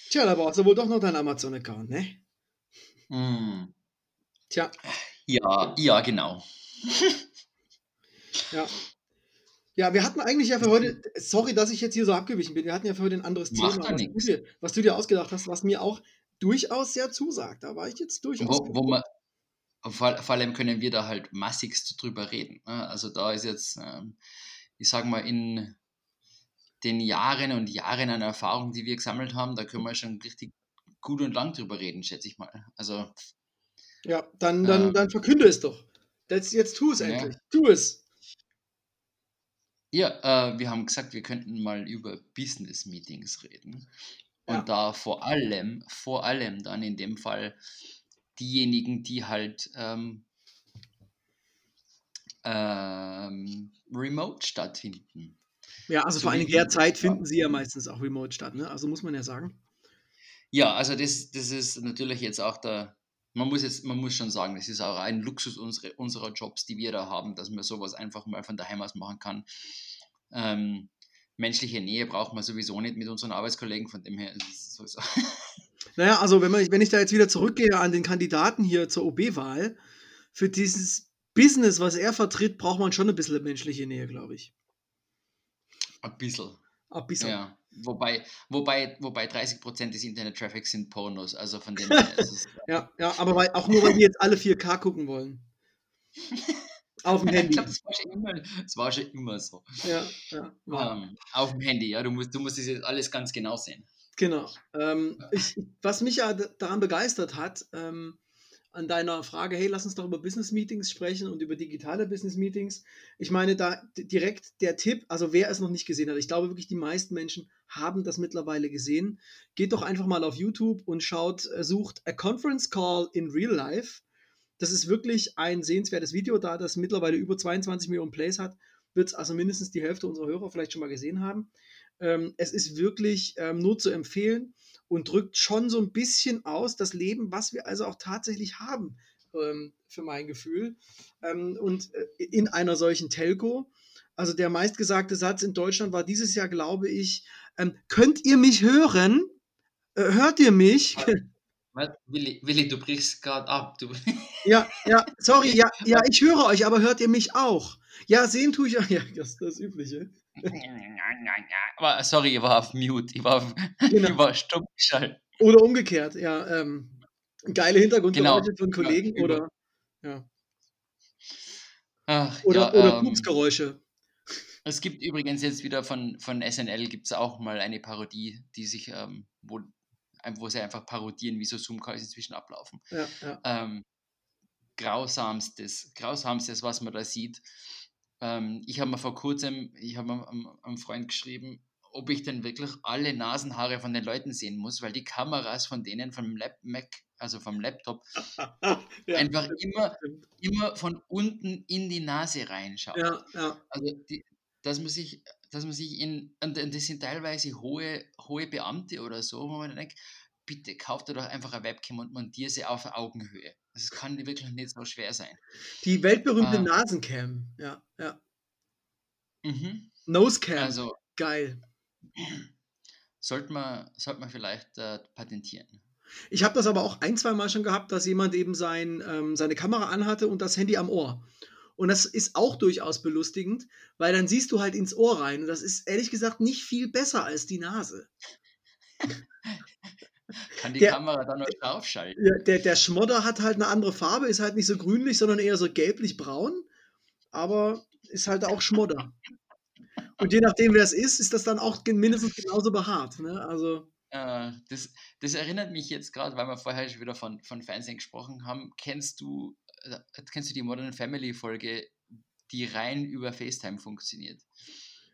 Tja, da brauchst du wohl doch noch deinen Amazon-Account, ne? Mm. Tja. Ja, ja, genau. ja. Ja, wir hatten eigentlich ja für heute, sorry, dass ich jetzt hier so abgewichen bin, wir hatten ja für heute ein anderes Macht Thema, was du, dir, was du dir ausgedacht hast, was mir auch durchaus sehr zusagt. Da war ich jetzt durchaus. Wo, wo man, vor, vor allem können wir da halt massigst drüber reden. ne? Also da ist jetzt, ähm, ich sag mal, in den Jahren und Jahren an Erfahrung, die wir gesammelt haben, da können wir schon richtig gut und lang drüber reden, schätze ich mal. Also, ja, dann, dann, Ähm. dann verkünde es doch. Jetzt, jetzt tu es Ja. endlich. Tu es. ja, äh, wir haben gesagt, wir könnten mal über Business Meetings reden. Und Ja. da vor allem, vor allem dann in dem Fall diejenigen, die halt ähm, ähm, remote stattfinden. Ja, also So vor allen wie Dingen derzeit wir- finden sie ja meistens auch remote statt, ne? Also muss man ja sagen. Ja, also das, das ist natürlich jetzt auch der, man muss jetzt, man muss schon sagen, das ist auch ein Luxus unsere, unserer Jobs, die wir da haben, dass man sowas einfach mal von daheim aus machen kann. Ähm, menschliche Nähe braucht man sowieso nicht mit unseren Arbeitskollegen, von dem her ist es sowieso. Naja, also wenn, man, wenn ich da jetzt wieder zurückgehe an den Kandidaten hier zur OB-Wahl, für dieses Business, was er vertritt, braucht man schon ein bisschen menschliche Nähe, glaube ich. Ein bisschen. Ein bisschen. Ja. Wobei, wobei, wobei 30% des Internet-Traffics sind Pornos, also von dem her ist es. Ja, ja, aber weil, auch nur, weil die jetzt alle 4K gucken wollen. Auf dem ich Handy. glaube, das, war schon immer- das war schon immer so. Ja, ja. war. Ähm, auf dem Handy, ja, du musst, du musst das jetzt alles ganz genau sehen. Genau. Ähm, ich, was mich ja daran begeistert hat, ähm, an deiner Frage, hey, lass uns doch über Business Meetings sprechen und über digitale Business Meetings. Ich meine, da direkt der Tipp, also wer es noch nicht gesehen hat, ich glaube wirklich, die meisten Menschen haben das mittlerweile gesehen. Geht doch einfach mal auf YouTube und schaut, äh, sucht A Conference Call in Real Life. Das ist wirklich ein sehenswertes Video, da das mittlerweile über 22 Millionen Plays hat, wird es also mindestens die Hälfte unserer Hörer vielleicht schon mal gesehen haben. Ähm, es ist wirklich ähm, nur zu empfehlen und drückt schon so ein bisschen aus das Leben, was wir also auch tatsächlich haben, ähm, für mein Gefühl. Ähm, und äh, in einer solchen Telco, also der meistgesagte Satz in Deutschland war dieses Jahr, glaube ich, ähm, könnt ihr mich hören? Äh, hört ihr mich? Was? Willi, Willi, du brichst gerade ab. Du, ja, ja, sorry, ja, ja, ich höre euch, aber hört ihr mich auch? Ja, sehen tue ich, ja, das ist das Übliche. Aber sorry, ich war auf Mute. Ich war, auf, Genau. ich war stumm geschaltet. Oder umgekehrt, ja. Ähm, geile Hintergrundgeräusche Genau. von Kollegen Ja, oder, ja, Ach, oder, ja, oder ähm, Pupsgeräusche. Es gibt übrigens jetzt wieder von, von SNL gibt es auch mal eine Parodie, die sich, ähm, wo, wo sie einfach parodieren, wie so Zoom-Calls inzwischen ablaufen. Ja, ja. Ähm, grausamstes, grausamstes, was man da sieht. Ähm, ich habe mir vor kurzem, ich habe einem, Freund geschrieben, ob ich denn wirklich alle Nasenhaare von den Leuten sehen muss, weil die Kameras von denen vom Lap Mac, also vom Laptop, ja, einfach immer, stimmt. immer von unten in die Nase reinschauen. ja, ja. Also, die, dass man sich, dass man sich in, und das sind teilweise hohe, hohe Beamte oder so, wo man denkt, bitte kauft dir doch einfach eine Webcam und montiere sie auf Augenhöhe. Das kann wirklich nicht so schwer sein. Die weltberühmte Ah. Nasencam. Ja, ja. Mhm. Nosecam. Also Geil. sollte man, sollte man vielleicht äh, patentieren. Ich habe das aber auch ein, zwei Mal schon gehabt, dass jemand eben sein, ähm, seine Kamera anhatte und das Handy am Ohr. Und das ist auch durchaus belustigend, weil dann siehst du halt ins Ohr rein. Und das ist ehrlich gesagt nicht viel besser als die Nase. Kann die Der- Kamera dann noch draufschalten? Ja, der, der Schmodder hat halt eine andere Farbe, ist halt nicht so grünlich, sondern eher so gelblich-braun. Aber ist halt auch Schmodder. Und je nachdem, wer es ist, ist das dann auch mindestens genauso behaart. Ne? Also. Äh, das, das erinnert mich jetzt gerade, weil wir vorher schon wieder von, von Fernsehen gesprochen haben. Kennst du, äh, kennst du die Modern Family Folge, die rein über FaceTime funktioniert?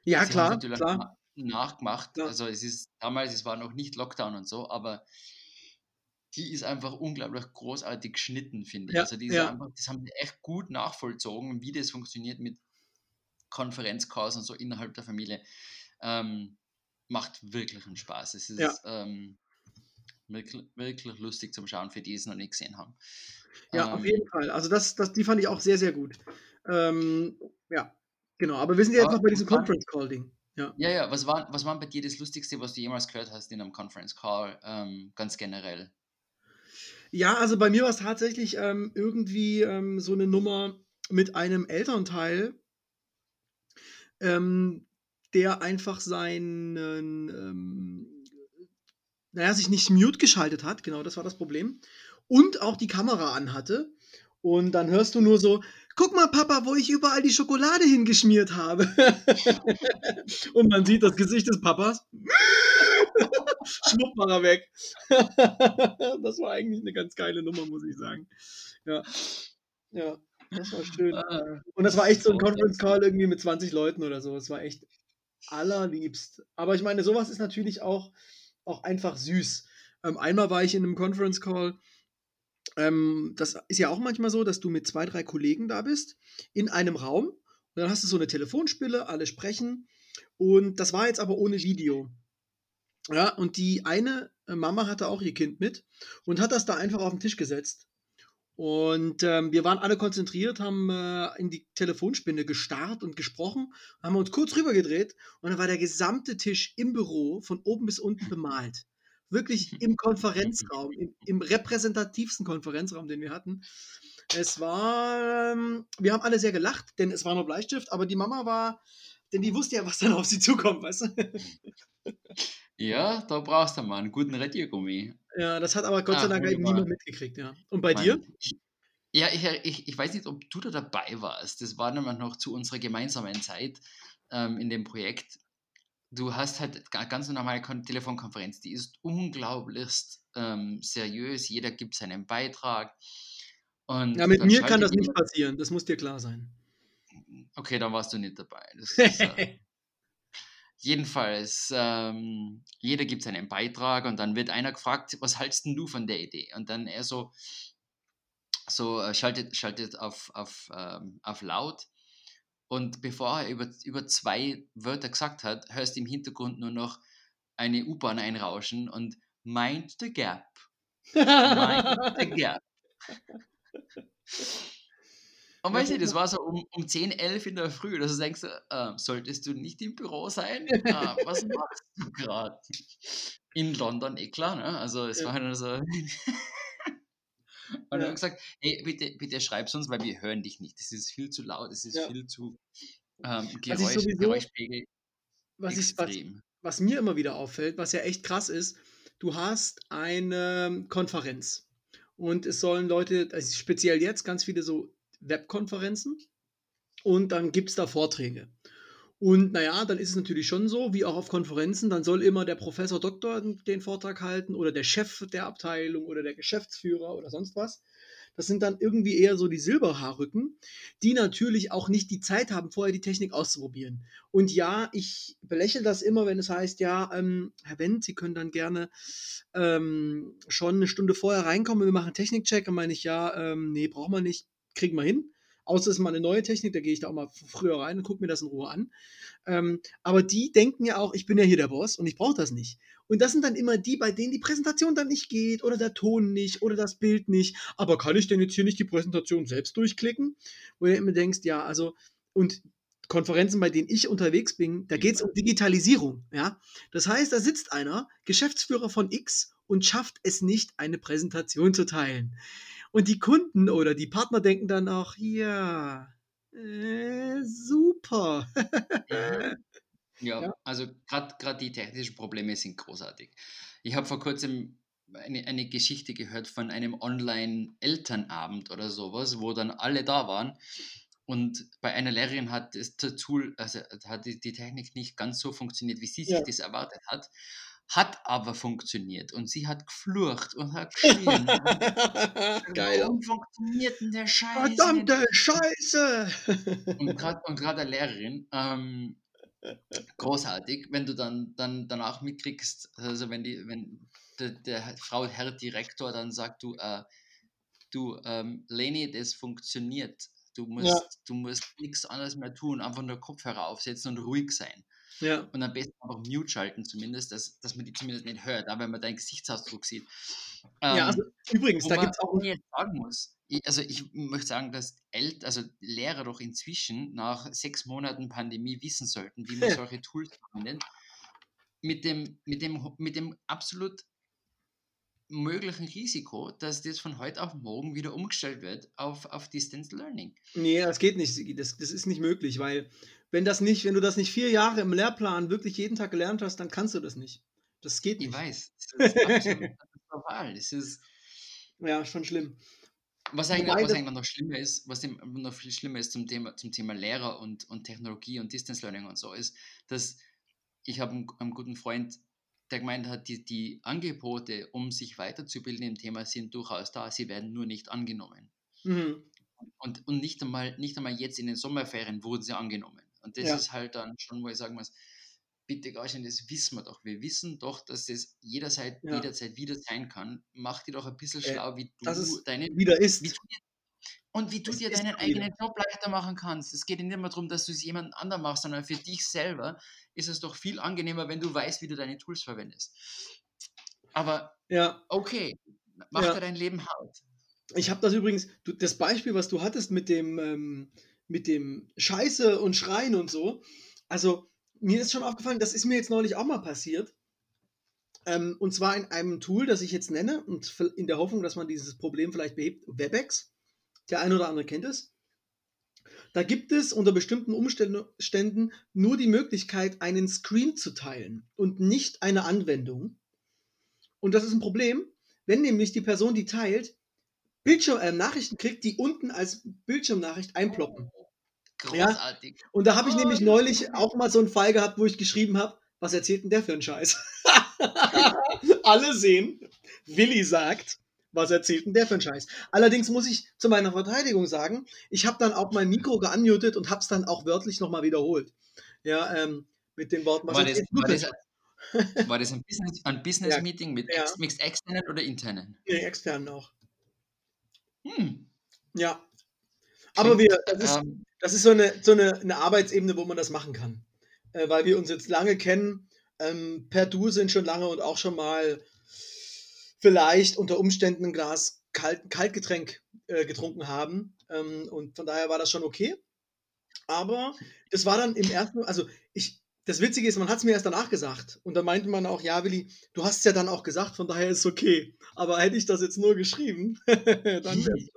Ja, Sie klar. klar. Nachgemacht. Ja. Also es ist damals, es war noch nicht Lockdown und so, aber die ist einfach unglaublich großartig geschnitten, finde ich. Ja, also die ja. einfach, das haben die echt gut nachvollzogen, wie das funktioniert mit Konferenzcalls und so innerhalb der Familie. Ähm, macht wirklich einen Spaß. Es ist ja. ähm, wirklich, wirklich, lustig zum Schauen für die, die es noch nicht gesehen haben. Ja, ähm, auf jeden Fall. Also das, das, die fand ich auch sehr, sehr gut. Ähm, ja, genau. Aber wir sind jetzt noch bei diesem Conference Call Ding. Ja. ja, ja. Was war, was war bei dir das Lustigste, was du jemals gehört hast in einem Conference Call, ähm, ganz generell? Ja, also bei mir war es tatsächlich ähm, irgendwie ähm, so eine Nummer mit einem Elternteil, ähm, der einfach seinen, ähm, naja, sich nicht mute geschaltet hat, genau, das war das Problem, und auch die Kamera anhatte. Und dann hörst du nur so, guck mal, Papa, wo ich überall die Schokolade hingeschmiert habe. und man sieht das Gesicht des Papas. Schwupp war er weg. das war eigentlich eine ganz geile Nummer, muss ich sagen. Ja. Ja, das war schön. Ah. Und das war echt so ein Conference Call irgendwie mit 20 Leuten oder so. Es war echt allerliebst. Aber ich meine, sowas ist natürlich auch, auch einfach süß. Ähm, einmal war ich in einem Conference Call. Ähm, das ist ja auch manchmal so, dass du mit zwei, drei Kollegen da bist, in einem Raum. Und dann hast du so eine Telefonspille, alle sprechen. Und das war jetzt aber ohne Video. Ja, und die eine äh, Mama hatte auch ihr Kind mit und hat das da einfach auf den Tisch gesetzt. Und ähm, wir waren alle konzentriert, haben äh, in die Telefonspinne gestarrt und gesprochen, haben uns kurz rübergedreht und dann war der gesamte Tisch im Büro von oben bis unten bemalt. Wirklich im Konferenzraum, im, im repräsentativsten Konferenzraum, den wir hatten. Es war, ähm, wir haben alle sehr gelacht, denn es war nur Bleistift, aber die Mama war, denn die wusste ja, was dann auf sie zukommt, weißt du? Ja, da brauchst du mal einen guten Radiergummi. Ja, das hat aber Gott sei ah, Dank eben niemand mitgekriegt, ja. Und bei Mann, dir? Ja, ich, ich, ich weiß nicht, ob du da dabei warst. Das war nämlich noch zu unserer gemeinsamen Zeit ähm, in dem Projekt. Du hast halt eine ganz normale Telefonkonferenz, die ist unglaublichst ähm, seriös. Jeder gibt seinen Beitrag. Und ja, mit mir kann das nicht passieren, das muss dir klar sein. Okay, dann warst du nicht dabei. Ist, äh, Jedenfalls, ähm, jeder gibt seinen Beitrag und dann wird einer gefragt, was hältst du von der Idee? Und dann er so, so äh, schaltet, schaltet auf, auf, ähm, auf laut. Und bevor er über, über zwei Wörter gesagt hat, hörst du im Hintergrund nur noch eine U-Bahn einrauschen und mind the gap. Mind the gap. Und weißt du, das war so um, um 10, 11 in der Früh, dass du denkst, äh, solltest du nicht im Büro sein? Äh, was machst du gerade? In London, eh klar, ne? Also es ja. war halt so. Und ja. dann gesagt, hey, bitte, bitte schreib's uns, weil wir hören dich nicht. Das ist viel zu laut, es ist ja. viel zu ähm, Geräusch, sowieso, Geräuschpegel. Was, ich, was, was mir immer wieder auffällt, was ja echt krass ist, du hast eine Konferenz und es sollen Leute, also speziell jetzt ganz viele so Webkonferenzen und dann gibt es da Vorträge. Und naja, dann ist es natürlich schon so, wie auch auf Konferenzen, dann soll immer der Professor Doktor den Vortrag halten oder der Chef der Abteilung oder der Geschäftsführer oder sonst was. Das sind dann irgendwie eher so die Silberhaarrücken, die natürlich auch nicht die Zeit haben, vorher die Technik auszuprobieren. Und ja, ich belächle das immer, wenn es heißt, ja, ähm, Herr Wendt, Sie können dann gerne ähm, schon eine Stunde vorher reinkommen, wir machen Technikcheck. Dann meine ich, ja, ähm, nee, braucht man nicht kriegen wir hin. Außer es ist mal eine neue Technik, da gehe ich da auch mal früher rein und gucke mir das in Ruhe an. Ähm, aber die denken ja auch, ich bin ja hier der Boss und ich brauche das nicht. Und das sind dann immer die, bei denen die Präsentation dann nicht geht oder der Ton nicht oder das Bild nicht. Aber kann ich denn jetzt hier nicht die Präsentation selbst durchklicken? Wo du immer denkst, ja, also, und Konferenzen, bei denen ich unterwegs bin, da geht es um Digitalisierung. Ja? Das heißt, da sitzt einer, Geschäftsführer von X, und schafft es nicht, eine Präsentation zu teilen. Und die Kunden oder die Partner denken dann auch, ja, äh, super. ja. ja, also gerade die technischen Probleme sind großartig. Ich habe vor kurzem eine, eine Geschichte gehört von einem Online-Elternabend oder sowas, wo dann alle da waren und bei einer Lehrerin hat das Tool, also hat die, Technik nicht ganz so funktioniert, wie sie sich Ja. das erwartet hat, hat aber funktioniert und sie hat geflucht und hat geschrien. Geil. Warum funktioniert denn der Scheiß? nicht? Verdammte Scheiße! Und gerade eine Lehrerin, ähm, großartig, wenn du dann, dann danach mitkriegst, also wenn die, wenn der, der Frau Herr Direktor dann sagt, du, äh, du, ähm, Leni, das funktioniert. Du musst, Ja. du musst nichts anderes mehr tun, einfach nur Kopfhörer aufsetzen und ruhig sein. Ja. Und am besten einfach Mute schalten, zumindest, dass, dass man die zumindest nicht hört, auch wenn man deinen Gesichtsausdruck sieht. ja, Ähm, also übrigens, da gibt es auch jetzt sagen muss, ich, also ich möchte sagen, dass El also Lehrer doch inzwischen nach sechs Monaten Pandemie wissen sollten, wie man Ja. solche Tools verwendet, mit dem, mit dem, mit dem absolut möglichen Risiko, dass das von heute auf morgen wieder umgestellt wird auf, auf Distance Learning. Nee, das geht nicht. Das, das ist nicht möglich, weil wenn das nicht, wenn du das nicht vier Jahre im Lehrplan wirklich jeden Tag gelernt hast, dann kannst du das nicht. Das geht Ich nicht. weiß, das ist absolut katastrophal. Das ist, Ja, schon schlimm. Was eigentlich, Wobei was eigentlich noch schlimmer ist, was noch viel schlimmer ist zum Thema, zum Thema Lehrer und, und Technologie und Distance Learning und so, ist, dass ich habe einen, einen guten Freund, der gemeint hat, die, die Angebote, um sich weiterzubilden im Thema, sind durchaus da, sie werden nur nicht angenommen. Mhm. Und, und nicht, einmal, nicht einmal jetzt in den Sommerferien wurden sie angenommen. Und das Ja. ist halt dann schon, wo ich sagen muss, bitte Gauschen, das wissen wir doch. Wir wissen doch, dass das jederzeit, Ja. jederzeit wieder sein kann. Mach dir doch ein bisschen Äh, schlau, wie du deine Wieder ist. wie du und wie du Es dir deinen eigenen Job leichter machen kannst. Es geht nicht immer darum, dass du es jemand anderem machst, sondern für dich selber ist es doch viel angenehmer, wenn du weißt, wie du deine Tools verwendest. Aber Ja, okay, mach Ja. dir dein Leben hart. ich habe das übrigens, du, das Beispiel, was du hattest mit dem, ähm, mit dem Scheiße und Schreien und so. Also, mir ist schon aufgefallen, das ist mir jetzt neulich auch mal passiert. Ähm, und zwar in einem Tool, das ich jetzt nenne, und in der Hoffnung, dass man dieses Problem vielleicht behebt, WebEx. Der eine oder andere kennt es. Da gibt es unter bestimmten Umständen nur die Möglichkeit, einen Screen zu teilen und nicht eine Anwendung. Und das ist ein Problem, wenn nämlich die Person, die teilt, Bildschirm, äh, Nachrichten kriegt, die unten als Bildschirmnachricht einploppen. Ja. Großartig. Und da habe ich Oh, nämlich ja. neulich auch mal so einen Fall gehabt, wo ich geschrieben habe, was erzählt denn der für einen Scheiß? Alle sehen, Willi sagt, was erzählt denn der für einen Scheiß? Allerdings muss ich zu meiner Verteidigung sagen, ich habe dann auch mein Mikro geunmutet und habe es dann auch wörtlich nochmal wiederholt. Ja, ähm, mit den Worten, was War das, war, das, war das ein Business, ein Business Meeting mit, Ja. ex, externen oder internen? Nee, externen auch. Hm. Ja. Aber wir, das ist, Ähm, das ist so eine, so eine, eine Arbeitsebene, wo man das machen kann. Äh, weil wir uns jetzt lange kennen, ähm, per Du sind schon lange und auch schon mal vielleicht unter Umständen ein Glas Kalt, Kaltgetränk äh, getrunken haben. Ähm, und von daher war das schon okay. Aber das war dann im ersten, also ich, das Witzige ist, man hat es mir erst danach gesagt. Und da meinte man auch, ja, Willi, du hast es ja dann auch gesagt, von daher ist es okay. Aber hätte ich das jetzt nur geschrieben, dann wäre es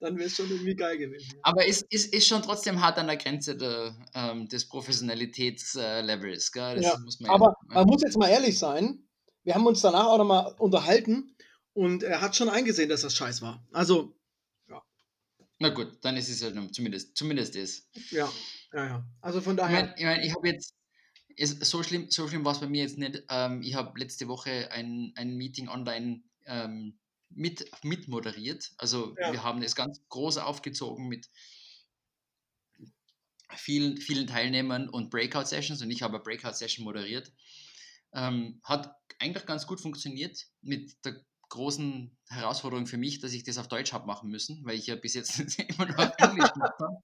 dann wär's schon irgendwie geil gewesen. aber ist, ist, ist schon trotzdem hart an der Grenze der, ähm, des Professionalitätslevels. gell? Das Ja, muss man Aber ja, man muss jetzt mal ehrlich sein, wir haben uns danach auch nochmal unterhalten und er hat schon eingesehen, dass das scheiß war. Also, Na gut, dann ist es ja zumindest, zumindest das. ja, ja, ja. Also von Ich daher, meine, ich, mein, ich habe jetzt, ist, so schlimm, so schlimm war es bei mir jetzt nicht. Ähm, ich habe letzte Woche ein, ein Meeting online ähm, mit, mit moderiert. Also Ja. wir haben es ganz groß aufgezogen mit vielen, vielen Teilnehmern und Breakout-Sessions und ich habe eine Breakout-Session moderiert. Ähm, hat eigentlich ganz gut funktioniert mit der großen Herausforderung für mich, dass ich das auf Deutsch habe machen müssen, weil ich ja bis jetzt immer nur auf Englisch gemacht habe.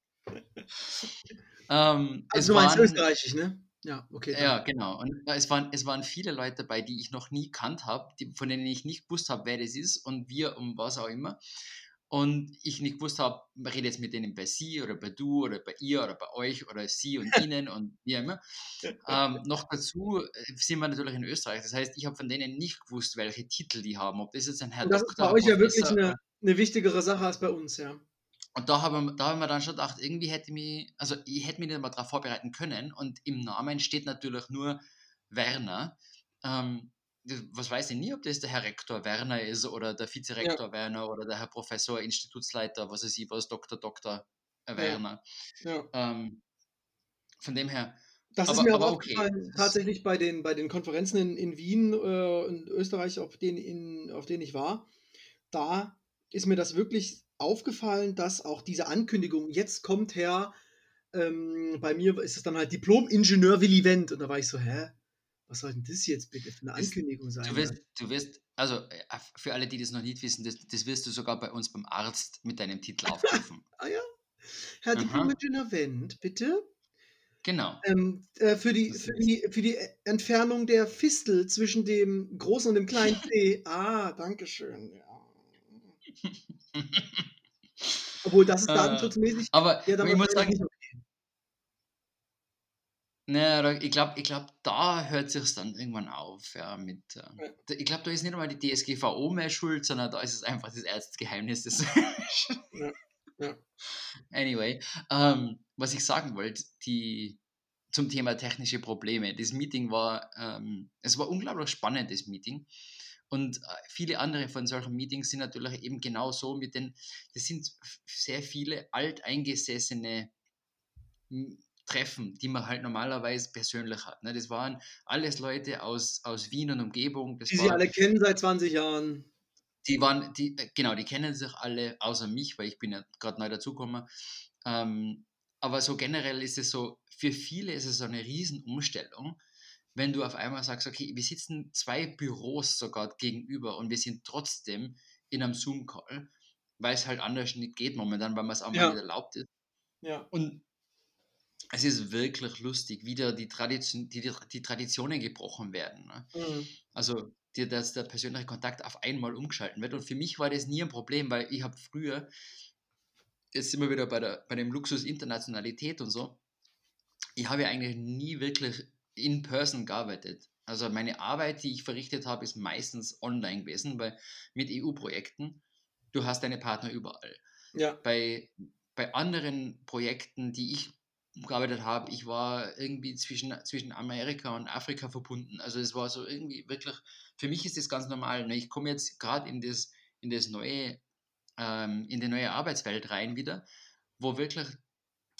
Ähm, es also du meinst waren- österreichisch, ne? Ja, okay. dann. ja, genau. Und äh, es waren, es waren viele Leute dabei, die ich noch nie kannt habe, von denen ich nicht gewusst habe, wer das ist und wir um was auch immer. Und ich nicht gewusst habe, man redet jetzt mit denen bei Sie oder bei Du oder bei ihr oder bei euch oder Sie und Ihnen und wie immer. Ähm, noch dazu äh, sind wir natürlich in Österreich. Das heißt, ich habe von denen nicht gewusst, welche Titel die haben. Ob das jetzt ein Herr Und das ist Doktor, bei euch ja wirklich eine, eine wichtigere Sache als bei uns, ja. und da haben, wir- da haben wir dann schon gedacht, irgendwie hätte mich, also ich hätte mich nicht mal darauf vorbereiten können. Und im Namen steht natürlich nur Werner. Ähm, was weiß ich nie, ob das der Herr Rektor Werner ist oder der Vizerektor Werner oder der Herr Professor, Institutsleiter, was weiß ich was, Doktor, Doktor äh, Werner. Ja. Ähm, von dem her. Das ist Aber- mir auch aber okay. aufgefallen, Das- tatsächlich bei den, bei den Konferenzen in, in Wien, äh, in Österreich, auf denen, in, auf denen ich war. Da ist mir das wirklich aufgefallen, dass auch diese Ankündigung, jetzt kommt her, ähm, bei mir ist es dann halt Diplom-Ingenieur Willi Wendt. Und da war ich so, hä? Was soll denn das jetzt bitte für eine Ankündigung sein? Du wirst, du wirst, also äh, für alle, die das noch nicht wissen, das, das wirst du sogar bei uns beim Arzt mit deinem Titel aufrufen. Herr Aha. Diplom-Ingenieur Wendt, bitte? genau. Ähm, äh, für, die, für, die, für die Entfernung der Fistel zwischen dem großen und dem kleinen C. Ah, danke schön. Ja. Obwohl, das ist Äh, datenschutzmäßig Aber ja ich muss sagen, okay. Naja, da- ich glaube, ich glaub, da hört sich dann irgendwann auf. Ja, mit, äh, Ja. ich glaube, da ist nicht einmal die DSGVO mehr schuld, sondern da ist es einfach das Ärztgeheimnis. Das Ja, ja. Anyway, ähm, was ich sagen wollte, die zum Thema technische Probleme. Das Meeting war, ähm, es war unglaublich spannend, das Meeting. Und äh, viele andere von solchen Meetings sind natürlich eben genau so mit den, das sind sehr viele alteingesessene Treffen, die man halt normalerweise persönlich hat. Ne? Das waren alles Leute aus, aus Wien und Umgebung. Das Die Sie war, alle kennen seit 20 Jahren. die waren, die, äh, genau, die kennen sich alle, außer mich, weil ich bin ja gerade neu dazugekommen. Ähm, aber so generell ist es so, für viele ist es so eine Riesenumstellung, wenn du auf einmal sagst, okay, wir sitzen zwei Büros sogar gegenüber und wir sind trotzdem in einem Zoom-Call, weil es halt anders nicht geht momentan, weil man es auch Ja. mal nicht erlaubt ist. Ja. Und es ist wirklich lustig, wie da die, Tradition, die, die, die Traditionen gebrochen werden. Ne? Mhm. Also, die, dass der persönliche Kontakt auf einmal umgeschalten wird. Und für mich war das nie ein Problem, weil ich habe früher, jetzt sind wir wieder bei, der, bei dem Luxus Internationalität und so, ich habe ja eigentlich nie wirklich in person gearbeitet. Also meine Arbeit, die ich verrichtet habe, ist meistens online gewesen, weil mit EU-Projekten, du hast deine Partner überall Ja. bei, bei anderen Projekten, die ich gearbeitet habe, ich war irgendwie zwischen, zwischen Amerika und Afrika verbunden. Also es war so irgendwie wirklich, für mich ist das ganz normal. Ne? Ich komme jetzt gerade in das, in das neue, ähm, in die neue Arbeitswelt rein wieder, wo wirklich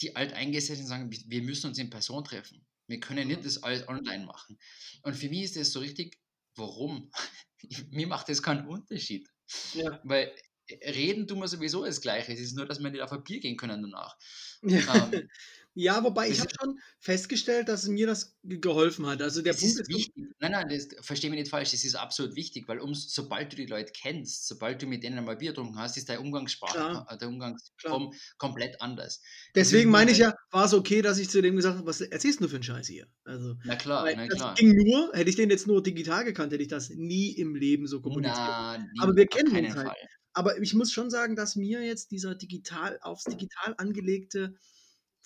die Alteingesessenen sagen, wir- müssen uns in Person treffen. Wir können nicht das alles online machen. Und für mich ist das so richtig, warum? Mir macht das keinen Unterschied. Ja. Weil reden tun wir sowieso das Gleiche. Es ist nur, dass wir nicht auf ein Bier gehen können danach. Ja. Ähm, ja, wobei ich habe schon festgestellt, dass mir das ge- geholfen hat. Also der das Punkt ist ist, wichtig. Nein, nein, das verstehe mich nicht falsch. Das ist absolut wichtig, weil um, sobald du die Leute kennst, sobald du mit denen einmal Bier getrunken hast, ist deine Umgangssprache, Klar. äh, der Umgangsform komplett anders. Deswegen meine ich ja, war es okay, dass ich zu dem gesagt habe, was erzählst du für einen Scheiß hier? Also, Na klar, na das klar. ging nur, hätte ich den jetzt nur digital gekannt, hätte ich das nie im Leben so kommuniziert. Na, Aber nie, wir auf kennen uns halt. Fall. Aber ich muss schon sagen, dass mir jetzt dieser digital, aufs digital angelegte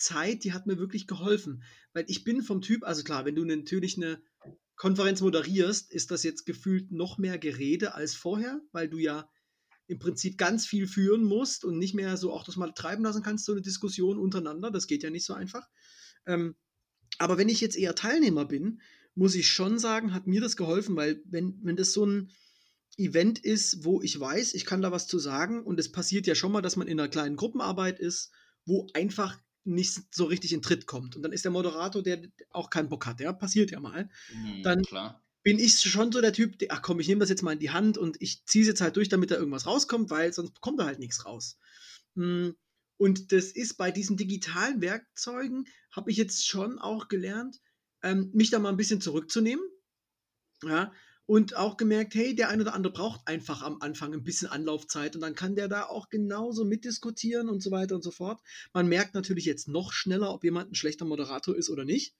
Zeit, die hat mir wirklich geholfen. Weil ich bin vom Typ, also klar, wenn du natürlich eine Konferenz moderierst, ist das jetzt gefühlt noch mehr Gerede als vorher, weil du ja im Prinzip ganz viel führen musst und nicht mehr so auch das mal treiben lassen kannst, so eine Diskussion untereinander. Das geht ja nicht so einfach. Ähm, aber wenn ich jetzt eher Teilnehmer bin, muss ich schon sagen, hat mir das geholfen, weil wenn, wenn das so ein Event ist, wo ich weiß, ich kann da was zu sagen und es passiert ja schon mal, dass man in einer kleinen Gruppenarbeit ist, wo einfach nicht so richtig in Tritt kommt. Und dann ist der Moderator, der auch keinen Bock hat, ja, passiert ja mal. Hm, Dann- klar. Bin ich schon so der Typ, der, ach komm, ich nehme das jetzt mal in die Hand und ich ziehe es jetzt halt durch, damit da irgendwas rauskommt, weil sonst kommt da halt nichts raus. Mm, Und das ist bei diesen digitalen Werkzeugen, habe ich jetzt schon auch gelernt, ähm, mich da mal ein bisschen zurückzunehmen. Ja, und auch gemerkt, hey, der eine oder andere braucht einfach am Anfang ein bisschen Anlaufzeit und dann kann der da auch genauso mitdiskutieren und so weiter und so fort. Man merkt natürlich jetzt noch schneller, ob jemand ein schlechter Moderator ist oder nicht.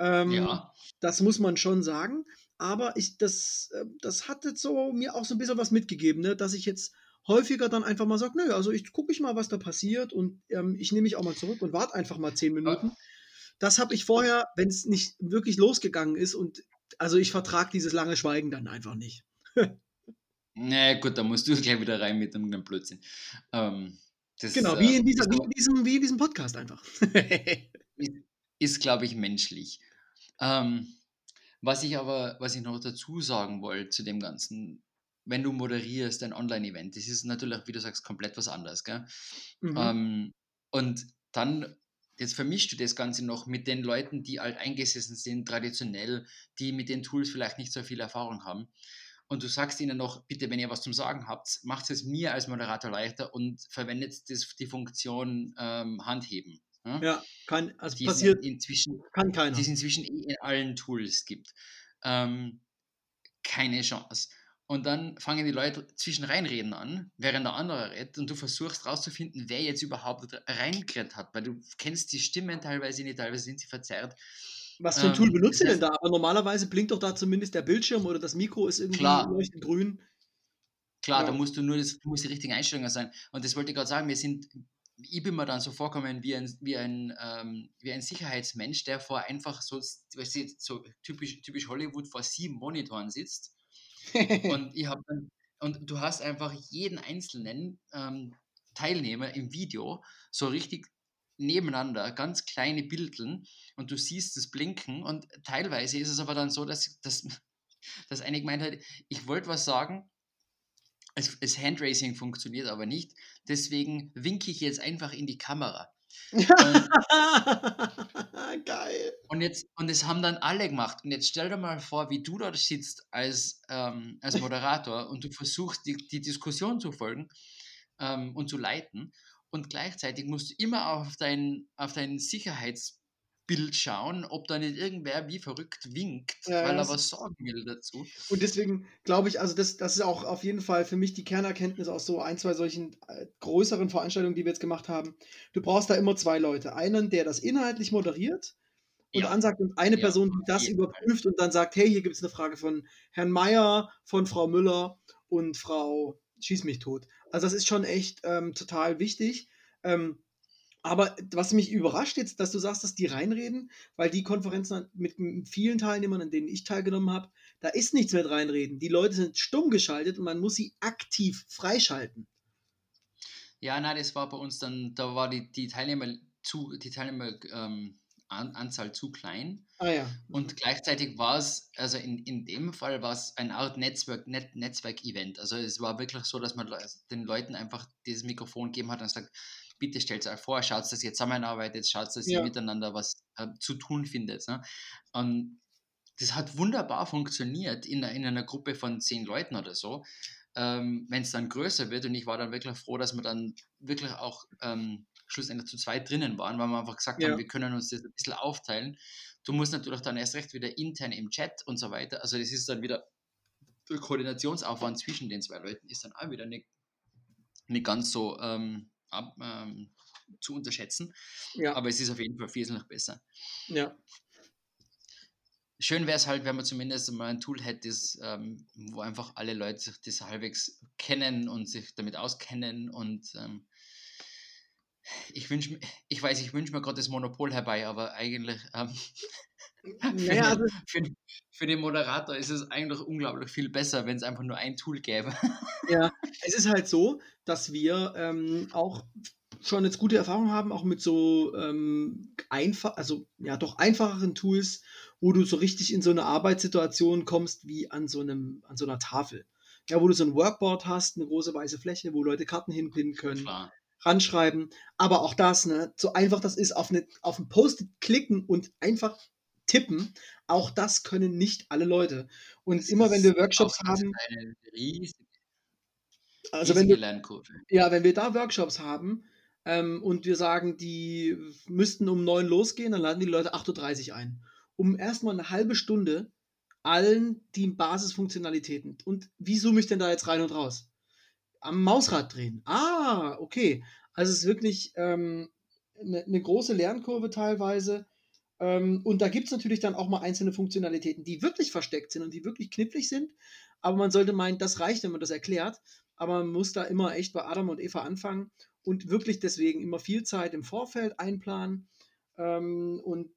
Ähm, Ja, Das muss man schon sagen. Aber ich, das, äh, das hat jetzt so mir auch so ein bisschen was mitgegeben, ne? dass ich jetzt häufiger dann einfach mal sage, nö, also ich gucke ich mal, was da passiert und ähm, ich nehme mich auch mal zurück und warte einfach mal zehn Minuten. Das habe ich vorher, wenn es nicht wirklich losgegangen ist und also ich vertrage dieses lange Schweigen dann einfach nicht. na gut, da musst du gleich wieder rein mit einem Blödsinn. Ähm, das, Genau, wie in, dieser, ist wie in, diesem, wie in diesem Podcast einfach. ist, glaube ich, menschlich. Ähm, was ich aber, was ich noch dazu sagen wollte zu dem Ganzen, wenn du moderierst ein Online-Event, das ist natürlich, wie du sagst, komplett was anderes. Gell? mhm. Ähm, Und dann, jetzt vermischst du das Ganze noch mit den Leuten, die alt eingesessen sind, traditionell, die mit den Tools vielleicht nicht so viel Erfahrung haben. Und du sagst ihnen noch, bitte, wenn ihr was zum Sagen habt, macht es mir als Moderator leichter und verwendet das, die Funktion ähm, Handheben. Ja, ja kann, also die passiert, inzwischen, kann keiner. Die es inzwischen eh in allen Tools gibt. Ähm, keine Chance. Und dann fangen die Leute zwischen reinreden an, während der andere redet und du versuchst rauszufinden, wer jetzt überhaupt reingeredet hat, weil du kennst die Stimmen teilweise nicht, teilweise sind sie verzerrt. Was für ein Tool ähm, benutzt ihr denn da? Aber normalerweise blinkt doch da zumindest der Bildschirm oder das Mikro ist irgendwie klar, leuchtend grün. Klar, ja. da musst du nur das, du musst die richtigen Einstellungen sein. Und das wollte ich gerade sagen, wir sind, ich bin mir dann so vorkommen wie ein, wie ein, ähm, wie ein Sicherheitsmensch, der vor einfach so, so typisch, typisch Hollywood vor sieben Monitoren sitzt und ich habe und du hast einfach jeden einzelnen ähm, Teilnehmer im Video so richtig nebeneinander, ganz kleine Bildeln und du siehst das Blinken und teilweise ist es aber dann so, dass, dass, dass eine gemeint hat, ich wollte was sagen, es, das Handraising funktioniert aber nicht, deswegen winke ich jetzt einfach in die Kamera. Geil. Und jetzt, und das haben dann alle gemacht. Und jetzt stell dir mal vor, wie du dort sitzt als, ähm, als Moderator und du versuchst, die, die Diskussion zu folgen ähm, und zu leiten. Und gleichzeitig musst du immer auf dein, auf dein Sicherheits- Bild schauen, ob da nicht irgendwer wie verrückt winkt, ja, weil er was sagen will dazu. Und deswegen glaube ich, also das, das ist auch auf jeden Fall für mich die Kernerkenntnis aus so ein, zwei solchen äh, größeren Veranstaltungen, die wir jetzt gemacht haben. Du brauchst da immer zwei Leute. Einen, der das inhaltlich moderiert und ja. ansagt und eine ja, Person, die das überprüft und dann sagt, hey, hier gibt es eine Frage von Herrn Meier, von Frau Müller und Frau Schieß mich tot. Also das ist schon echt ähm, total wichtig. Ähm, aber was mich überrascht jetzt, dass du sagst, dass die reinreden, weil die Konferenzen mit vielen Teilnehmern, an denen ich teilgenommen habe, da ist nichts mit reinreden. Die Leute sind stumm geschaltet und man muss sie aktiv freischalten. Ja, nein, das war bei uns dann, da war die, die Teilnehmer zu, die Teilnehmer ähm, Anzahl zu klein. Ah, ja. Und gleichzeitig war es, also in, in dem Fall war es ein Art Netzwerk, Net, Netzwerk-Event. Also es war wirklich so, dass man den Leuten einfach dieses Mikrofon gegeben hat und sagt, bitte stellt euch vor, schaut, dass ihr zusammenarbeitet, schaut, dass ja. ihr miteinander was äh, zu tun findet. Ne? Und das hat wunderbar funktioniert in, in einer Gruppe von zehn Leuten oder so. Ähm, Wenn es dann größer wird und ich war dann wirklich froh, dass wir dann wirklich auch ähm, schlussendlich zu zweit drinnen waren, weil wir einfach gesagt ja. haben, wir können uns das ein bisschen aufteilen. Du musst natürlich dann erst recht wieder intern im Chat und so weiter. Also das ist dann wieder der Koordinationsaufwand zwischen den zwei Leuten ist dann auch wieder nicht, nicht ganz so ähm, ab, ähm, zu unterschätzen. Ja. Aber es ist auf jeden Fall wesentlich besser. Ja. Schön wäre es halt, wenn man zumindest mal ein Tool hätte, das, ähm, wo einfach alle Leute sich das halbwegs kennen und sich damit auskennen und ähm, ich wünsche ich weiß, ich wünsche mir gerade das Monopol herbei, aber eigentlich ähm, naja, also, für, für, den Moderator ist es eigentlich unglaublich viel besser, wenn es einfach nur ein Tool gäbe. Ja, es ist halt so, dass wir ähm, auch schon jetzt gute Erfahrungen haben, auch mit so ähm, einfach, also ja, doch einfacheren Tools, wo du so richtig in so eine Arbeitssituation kommst wie an so einem, an so einer Tafel. Ja, wo du so ein Workboard hast, eine große weiße Fläche, wo Leute Karten hinpinnen können. Klar ranschreiben. Aber auch das, ne, so einfach das ist, auf, eine, auf ein Post klicken und einfach tippen, auch das können nicht alle Leute. Und das immer wenn wir Workshops haben. Eine riesige, also wenn wir, ja, wenn wir da Workshops haben ähm, und wir sagen, die müssten um neun losgehen, dann laden die Leute 8.30 Uhr ein. Um erstmal eine halbe Stunde allen die Basisfunktionalitäten. Und wie zoome ich denn da jetzt rein und raus? Am Mausrad drehen. Ah, okay. Also es ist wirklich ähm, eine, eine große Lernkurve teilweise. Ähm, und da gibt es natürlich dann auch mal einzelne Funktionalitäten, die wirklich versteckt sind und die wirklich knifflig sind. Aber man sollte meinen, das reicht, wenn man das erklärt. Aber man muss da immer echt bei Adam und Eva anfangen und wirklich deswegen immer viel Zeit im Vorfeld einplanen. Ähm, und,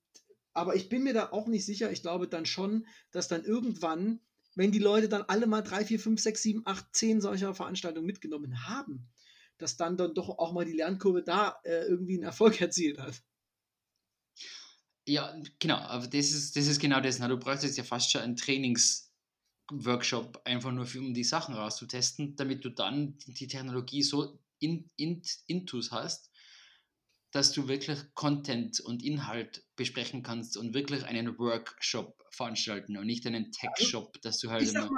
aber ich bin mir da auch nicht sicher. Ich glaube dann schon, dass dann irgendwann, wenn die Leute dann alle mal drei, vier, fünf, sechs, sieben, acht, zehn solcher Veranstaltungen mitgenommen haben, dass dann, dann doch auch mal die Lernkurve da äh, irgendwie einen Erfolg erzielt hat. Ja, genau, aber das ist, das ist genau das. Du brauchst jetzt ja fast schon einen Trainingsworkshop, einfach nur für, um die Sachen rauszutesten, damit du dann die Technologie so in, in, intus hast, dass du wirklich Content und Inhalt besprechen kannst und wirklich einen Workshop veranstalten und nicht einen Tech-Shop, dass du halt immer.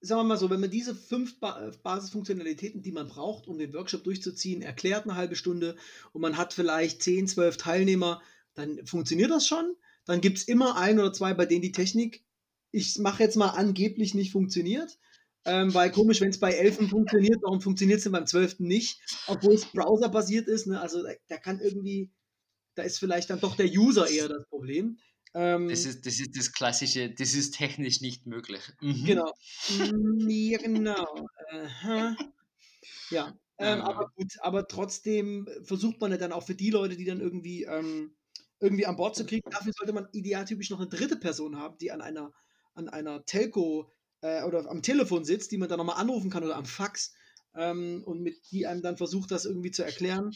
sagen wir mal so, wenn man diese fünf ba äh, Basisfunktionalitäten, die man braucht, um den Workshop durchzuziehen, erklärt eine halbe Stunde und man hat vielleicht 10, 12 Teilnehmer, dann funktioniert das schon. Dann gibt es immer ein oder zwei, bei denen die Technik, ich mache jetzt mal angeblich nicht funktioniert. Ähm, weil komisch, wenn es bei 11 funktioniert, warum funktioniert es denn beim 12. nicht? Obwohl es browserbasiert ist. Ne? Also da, kann irgendwie, da ist vielleicht dann doch der User eher das Problem. Ähm, Das ist, das ist das klassische, das ist technisch nicht möglich. Mhm. Genau. Ja, genau. Aha. Ja, ähm, aber gut, aber trotzdem versucht man ja dann auch für die Leute, die dann irgendwie, ähm, irgendwie an Bord zu kriegen, dafür sollte man idealtypisch noch eine dritte Person haben, die an einer, an einer Telco äh, oder am Telefon sitzt, die man dann nochmal anrufen kann oder am Fax ähm, und mit die einem dann versucht, das irgendwie zu erklären.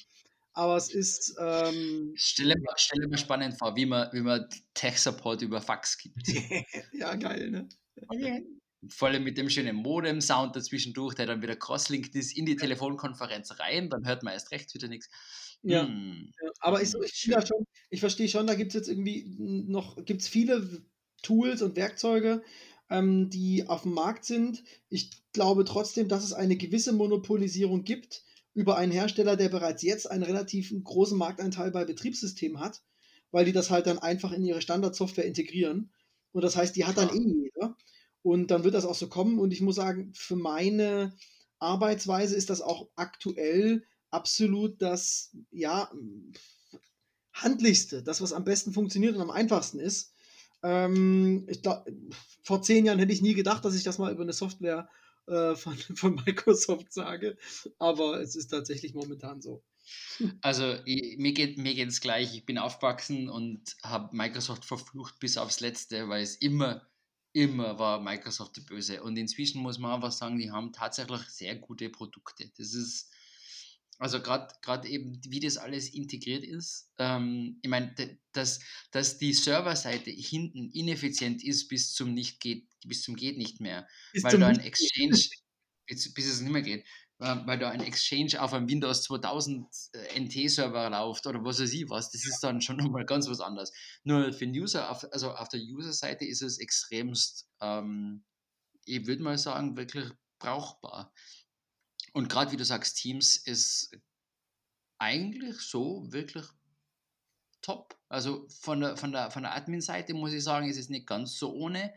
Aber es ist, ähm, Stelle mir, stelle mir spannend vor, wie man, wie man Tech-Support über Fax gibt. ja, geil, ne? Vor allem mit dem schönen Modem-Sound dazwischendurch, der dann wieder crosslinkt ist in die Telefonkonferenz rein, dann hört man erst recht wieder nichts. Ja. Hm. Aber ich, ich, schon, ich verstehe schon, da gibt es jetzt irgendwie noch gibt's viele Tools und Werkzeuge, ähm, die auf dem Markt sind. Ich glaube trotzdem, dass es eine gewisse Monopolisierung gibt über einen Hersteller, der bereits jetzt einen relativ großen Marktanteil bei Betriebssystemen hat, weil die das halt dann einfach in ihre Standardsoftware integrieren. Und das heißt, die hat dann eh jeder. Und dann wird das auch so kommen. Und ich muss sagen, für meine Arbeitsweise ist das auch aktuell absolut das, ja, handlichste, das, was am besten funktioniert und am einfachsten ist. Ähm, glaub, vor zehn Jahren hätte ich nie gedacht, dass ich das mal über eine Software äh, von, von Microsoft sage, aber es ist tatsächlich momentan so. Also ich, mir geht mir geht's gleich. Ich bin aufgewachsen und habe Microsoft verflucht bis aufs Letzte, weil es immer, immer war Microsoft der Böse. Und inzwischen muss man einfach sagen, die haben tatsächlich sehr gute Produkte. Das ist, also gerade eben, wie das alles integriert ist. Ähm, ich meine, dass, dass die Serverseite hinten ineffizient ist bis zum nicht geht, bis zum geht nicht mehr Bis weil da ein Exchange, bis, bis es nicht mehr geht, äh, weil da ein Exchange auf einem Windows 2000 äh, NT-Server läuft oder was weiß ich was, das ist dann schon nochmal ganz was anderes. Nur für den User, auf, also auf der User-Seite ist es extremst, ähm, ich würde mal sagen, wirklich brauchbar. Und gerade wie du sagst, Teams ist eigentlich so wirklich top. Also von der, von der, von der Admin-Seite muss ich sagen, ist es nicht ganz so ohne.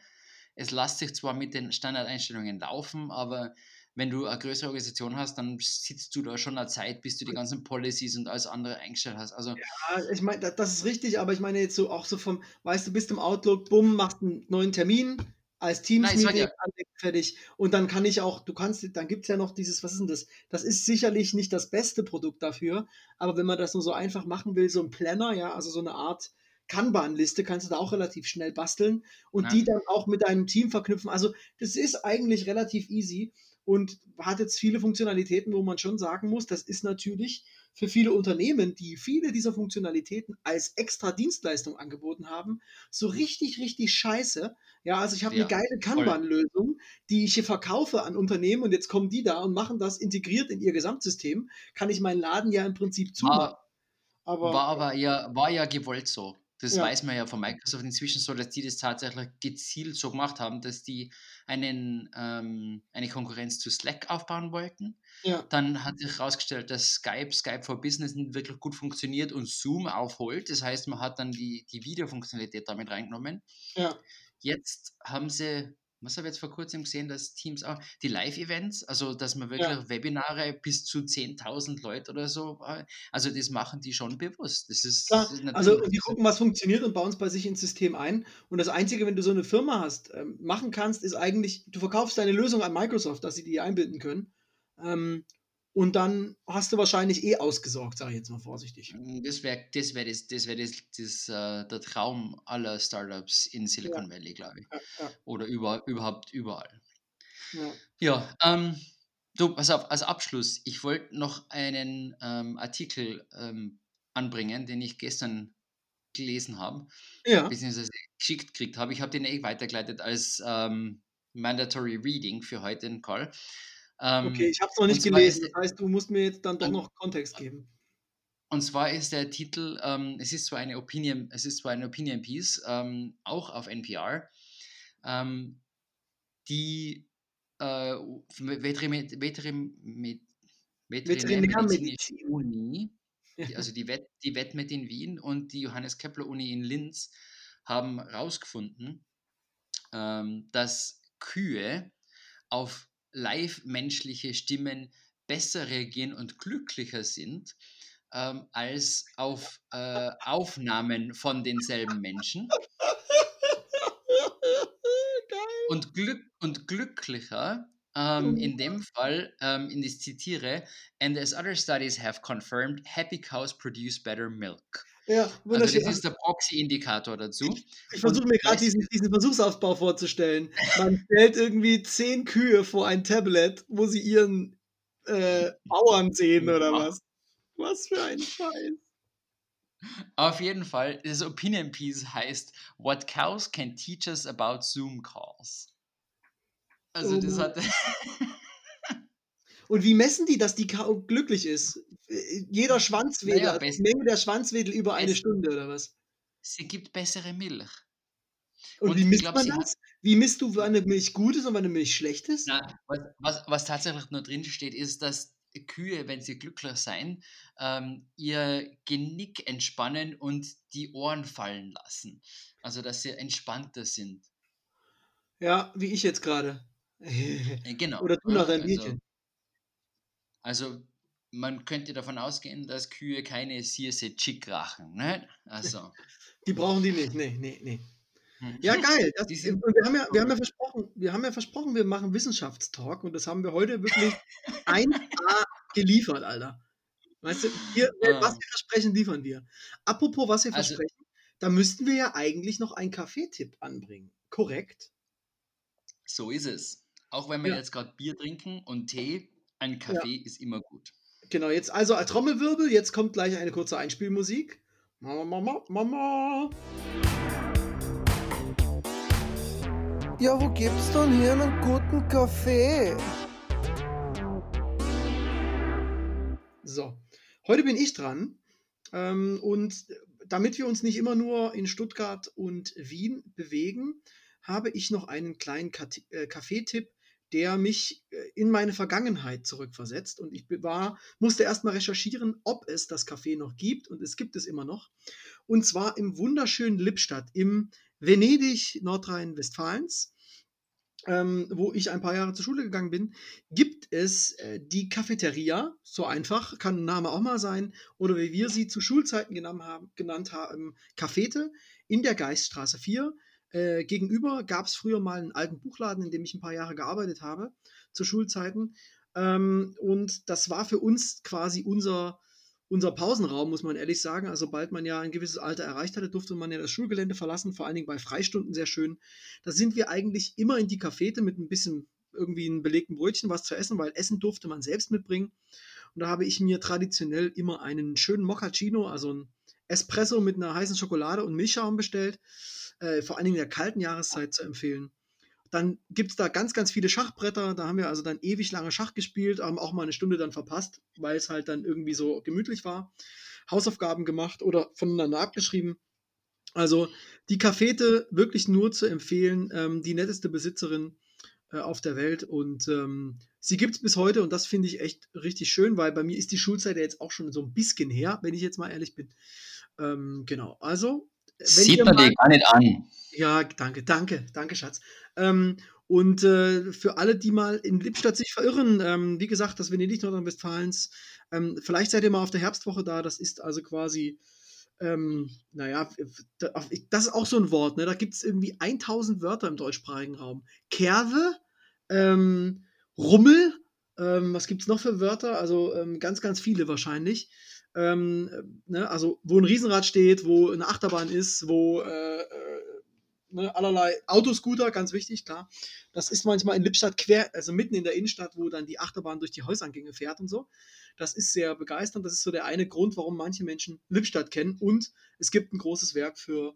Es lässt sich zwar mit den Standardeinstellungen laufen, aber wenn du eine größere Organisation hast, dann sitzt du da schon eine Zeit, bis du die ganzen Policies und alles andere eingestellt hast. Also Ja, ich meine, das ist richtig, aber ich meine jetzt so auch so vom, weißt du, bist im Outlook, bumm, machst einen neuen Termin als Teams-Meeting, ja. fertig. Und dann kann ich auch, du kannst, dann gibt es ja noch dieses, was ist denn das? Das ist sicherlich nicht das beste Produkt dafür, aber wenn man das nur so einfach machen will, so ein Planner, ja, also so eine Art Kanban-Liste, kannst du da auch relativ schnell basteln und Ja. die dann auch mit deinem Team verknüpfen. Also das ist eigentlich relativ easy und hat jetzt viele Funktionalitäten, wo man schon sagen muss, das ist natürlich für viele Unternehmen, die viele dieser Funktionalitäten als extra Dienstleistung angeboten haben, so richtig, richtig scheiße. Ja, also ich habe Ja, eine geile Kanban-Lösung, die ich hier verkaufe an Unternehmen und jetzt kommen die da und machen das integriert in ihr Gesamtsystem, kann ich meinen Laden ja im Prinzip zumachen. war, Aber war aber ja, war ja gewollt so. Das Ja. weiß man ja von Microsoft inzwischen so, dass die das tatsächlich gezielt so gemacht haben, dass die einen, ähm, eine Konkurrenz zu Slack aufbauen wollten. ja, Dann hat sich herausgestellt, dass Skype, Skype for Business nicht wirklich gut funktioniert und Zoom aufholt. Das heißt, man hat dann die, die Videofunktionalität damit reingenommen. ja. Jetzt haben sie, was habe ich jetzt vor kurzem gesehen, dass Teams auch, die Live-Events, also dass man wirklich Ja. Webinare bis zu 10.000 Leute oder so, äh, also das machen die schon bewusst. Das ist, Klar, das ist also die gucken, was funktioniert und bauen es bei sich ins System ein. Und das Einzige, wenn du so eine Firma hast, ähm, machen kannst, ist eigentlich, du verkaufst deine Lösung an Microsoft, dass sie die einbinden können. Und dann hast du wahrscheinlich eh ausgesorgt, sage ich jetzt mal vorsichtig. Das wäre das, wär das, das, wär das, das äh, der Traum aller Startups in Silicon Valley, glaube ich. Ja, ja, Oder über, überhaupt überall. ja. Ja, ähm, du, pass auf, als Abschluss, ich wollte noch einen ähm, Artikel ähm, anbringen, den ich gestern gelesen habe, ja. beziehungsweise geschickt gekriegt habe. Ich habe den eh weitergeleitet als ähm, Mandatory Reading für heute in Call. Ähm, Okay, ich habe es noch nicht gelesen. Das heißt, du musst mir jetzt dann doch noch Kontext geben. und zwar ist der Titel, ähm, es ist zwar eine Opinion, es ist zwar eine Opinion Piece, ähm, auch auf NPR, ähm, die äh, Veterinärmedizinische Uni, die, also die, Wett, die Wettmet in Wien und die Johannes Kepler Uni in Linz haben herausgefunden, ähm, dass Kühe auf live-menschliche Stimmen besser reagieren und glücklicher sind ähm, als auf äh, Aufnahmen von denselben Menschen. und, glück und glücklicher um, in dem Fall, um, in das zitiere, and as other studies have confirmed, happy cows produce better milk. Ja, also das ist der Proxy-Indikator dazu. Ich, ich versuche mir gerade diesen, diesen, Versuchsaufbau vorzustellen. Man stellt irgendwie zehn Kühe vor ein Tablet, wo sie ihren äh, Bauern sehen oder was. Was für ein Scheiß. Auf jeden Fall, das Opinion Piece heißt What Cows Can Teach Us About Zoom Calls. Also oh. das hat. Und wie messen die, dass die Kau glücklich ist? Jeder Schwanzwedel, naja, Menge der Schwanzwedel über eine Stunde oder was? Sie gibt bessere Milch. Und, und wie misst glaub, man das? Wie misst du, wann eine Milch gut ist und wann eine Milch schlecht ist? Na, was, was, was tatsächlich nur drin steht, ist, dass Kühe, wenn sie glücklich sein, ähm, ihr Genick entspannen und die Ohren fallen lassen. Also, dass sie entspannter sind. Ja, wie ich jetzt gerade. Äh, genau. Oder du nach deinem also, Mädchen. Also, man könnte davon ausgehen, dass Kühe keine Sirse Chick rachen. Ne? Also. Die brauchen die nicht. Nee, nee, nee. Hm. Ja, geil. Das, wir, haben ja, wir, haben ja versprochen, wir haben ja versprochen, wir machen Wissenschaftstalk und das haben wir heute wirklich ein a geliefert, Alter. Weißt du, wir, ah. was wir versprechen, liefern wir. Apropos, was wir also, versprechen, da müssten wir ja eigentlich noch einen Kaffeetipp anbringen. Korrekt? So ist es. Auch wenn wir ja. jetzt gerade Bier trinken und Tee, ein Kaffee ja. ist immer gut. Genau, jetzt also ein Trommelwirbel, jetzt kommt gleich eine kurze Einspielmusik. Mama, Mama, Mama. Ja, wo gibt's denn hier einen guten Kaffee? So, heute bin ich dran. Ähm, und damit wir uns nicht immer nur in Stuttgart und Wien bewegen, habe ich noch einen kleinen äh, Kaffeetipp, der mich äh, in meine Vergangenheit zurückversetzt. Und ich war, musste erstmal recherchieren, ob es das Café noch gibt. Und es gibt es immer noch. Und zwar im wunderschönen Lippstadt, im Venedig Nordrhein-Westfalens. Ähm, wo ich ein paar Jahre zur Schule gegangen bin, gibt es äh, die Cafeteria, so einfach, kann ein Name auch mal sein, oder wie wir sie zu Schulzeiten genannt haben, genannt haben Cafete in der Geiststraße 4. Äh, gegenüber gab es früher mal einen alten Buchladen, in dem ich ein paar Jahre gearbeitet habe, zu Schulzeiten. Ähm, und das war für uns quasi unser, unser Pausenraum, muss man ehrlich sagen. Also, sobald man ja ein gewisses Alter erreicht hatte, durfte man ja das Schulgelände verlassen, vor allen Dingen bei Freistunden sehr schön. Da sind wir eigentlich immer in die Cafete mit ein bisschen irgendwie ein belegten Brötchen was zu essen, weil Essen durfte man selbst mitbringen. Und da habe ich mir traditionell immer einen schönen Mochaccino, also ein Espresso mit einer heißen Schokolade und Milchschaum bestellt äh, vor allen Dingen in der kalten Jahreszeit zu empfehlen. Dann gibt es da ganz, ganz viele Schachbretter. Da haben wir also dann ewig lange Schach gespielt, haben auch mal eine Stunde dann verpasst, weil es halt dann irgendwie so gemütlich war. Hausaufgaben gemacht oder voneinander abgeschrieben. Also die Cafete wirklich nur zu empfehlen, ähm, die netteste Besitzerin äh, auf der Welt und ähm, sie gibt es bis heute und das finde ich echt richtig schön, weil bei mir ist die Schulzeit ja jetzt auch schon so ein bisschen her, wenn ich jetzt mal ehrlich bin. Ähm, genau, also Sieht man dir gar nicht an. Ja, danke, danke, danke, Schatz. Ähm, und äh, für alle, die mal in Lippstadt sich verirren, ähm, wie gesagt, das Venedig Nordrhein-Westfalens, ähm, vielleicht seid ihr mal auf der Herbstwoche da. Das ist also quasi, ähm, naja, das ist auch so ein Wort, ne? Da gibt es irgendwie 1000 Wörter im deutschsprachigen Raum. Kerve, ähm, Rummel, ähm, was gibt es noch für Wörter? Also ähm, ganz, ganz viele wahrscheinlich. Ähm, ne, also wo ein Riesenrad steht, wo eine Achterbahn ist, wo äh, äh, ne, allerlei Autoscooter, ganz wichtig, klar. Das ist manchmal in Lippstadt quer, also mitten in der Innenstadt, wo dann die Achterbahn durch die Häusergänge fährt und so. Das ist sehr begeisternd. Das ist so der eine Grund, warum manche Menschen Lippstadt kennen. Und es gibt ein großes Werk für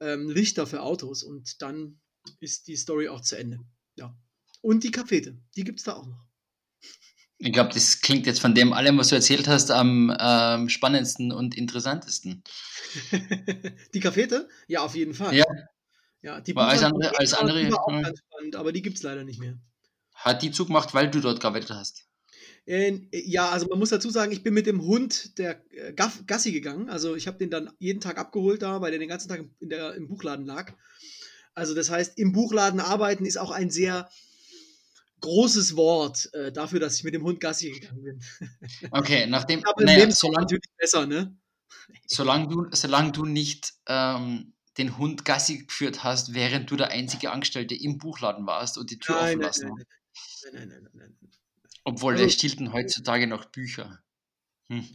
ähm, Lichter für Autos. Und dann ist die Story auch zu Ende. Ja. Und die Cafete, die gibt es da auch noch. Ich glaube, das klingt jetzt von dem allem, was du erzählt hast, am ähm, spannendsten und interessantesten. die Cafete? Ja, auf jeden Fall. Ja. Ja, die War als andere, als andere war auch ganz spannend, aber die gibt es leider nicht mehr. hat die zugemacht, weil du dort gearbeitet hast. Ja, also man muss dazu sagen, ich bin mit dem Hund der äh, Gaff, Gassi gegangen. Also ich habe den dann jeden Tag abgeholt da, weil der den ganzen Tag in der, im Buchladen lag. Also das heißt, im Buchladen arbeiten ist auch ein sehr großes Wort äh, dafür, dass ich mit dem Hund Gassi gegangen bin. Okay, nachdem, Aber naja, solange, natürlich besser, ne? solange, du, solange du nicht ähm, den Hund Gassi geführt hast, während du der einzige Angestellte im Buchladen warst und die Tür Nein, offen lassen nein, hast. nein, nein, nein, nein, nein. Obwohl, Also- der stiehlt heutzutage noch Bücher. Hm.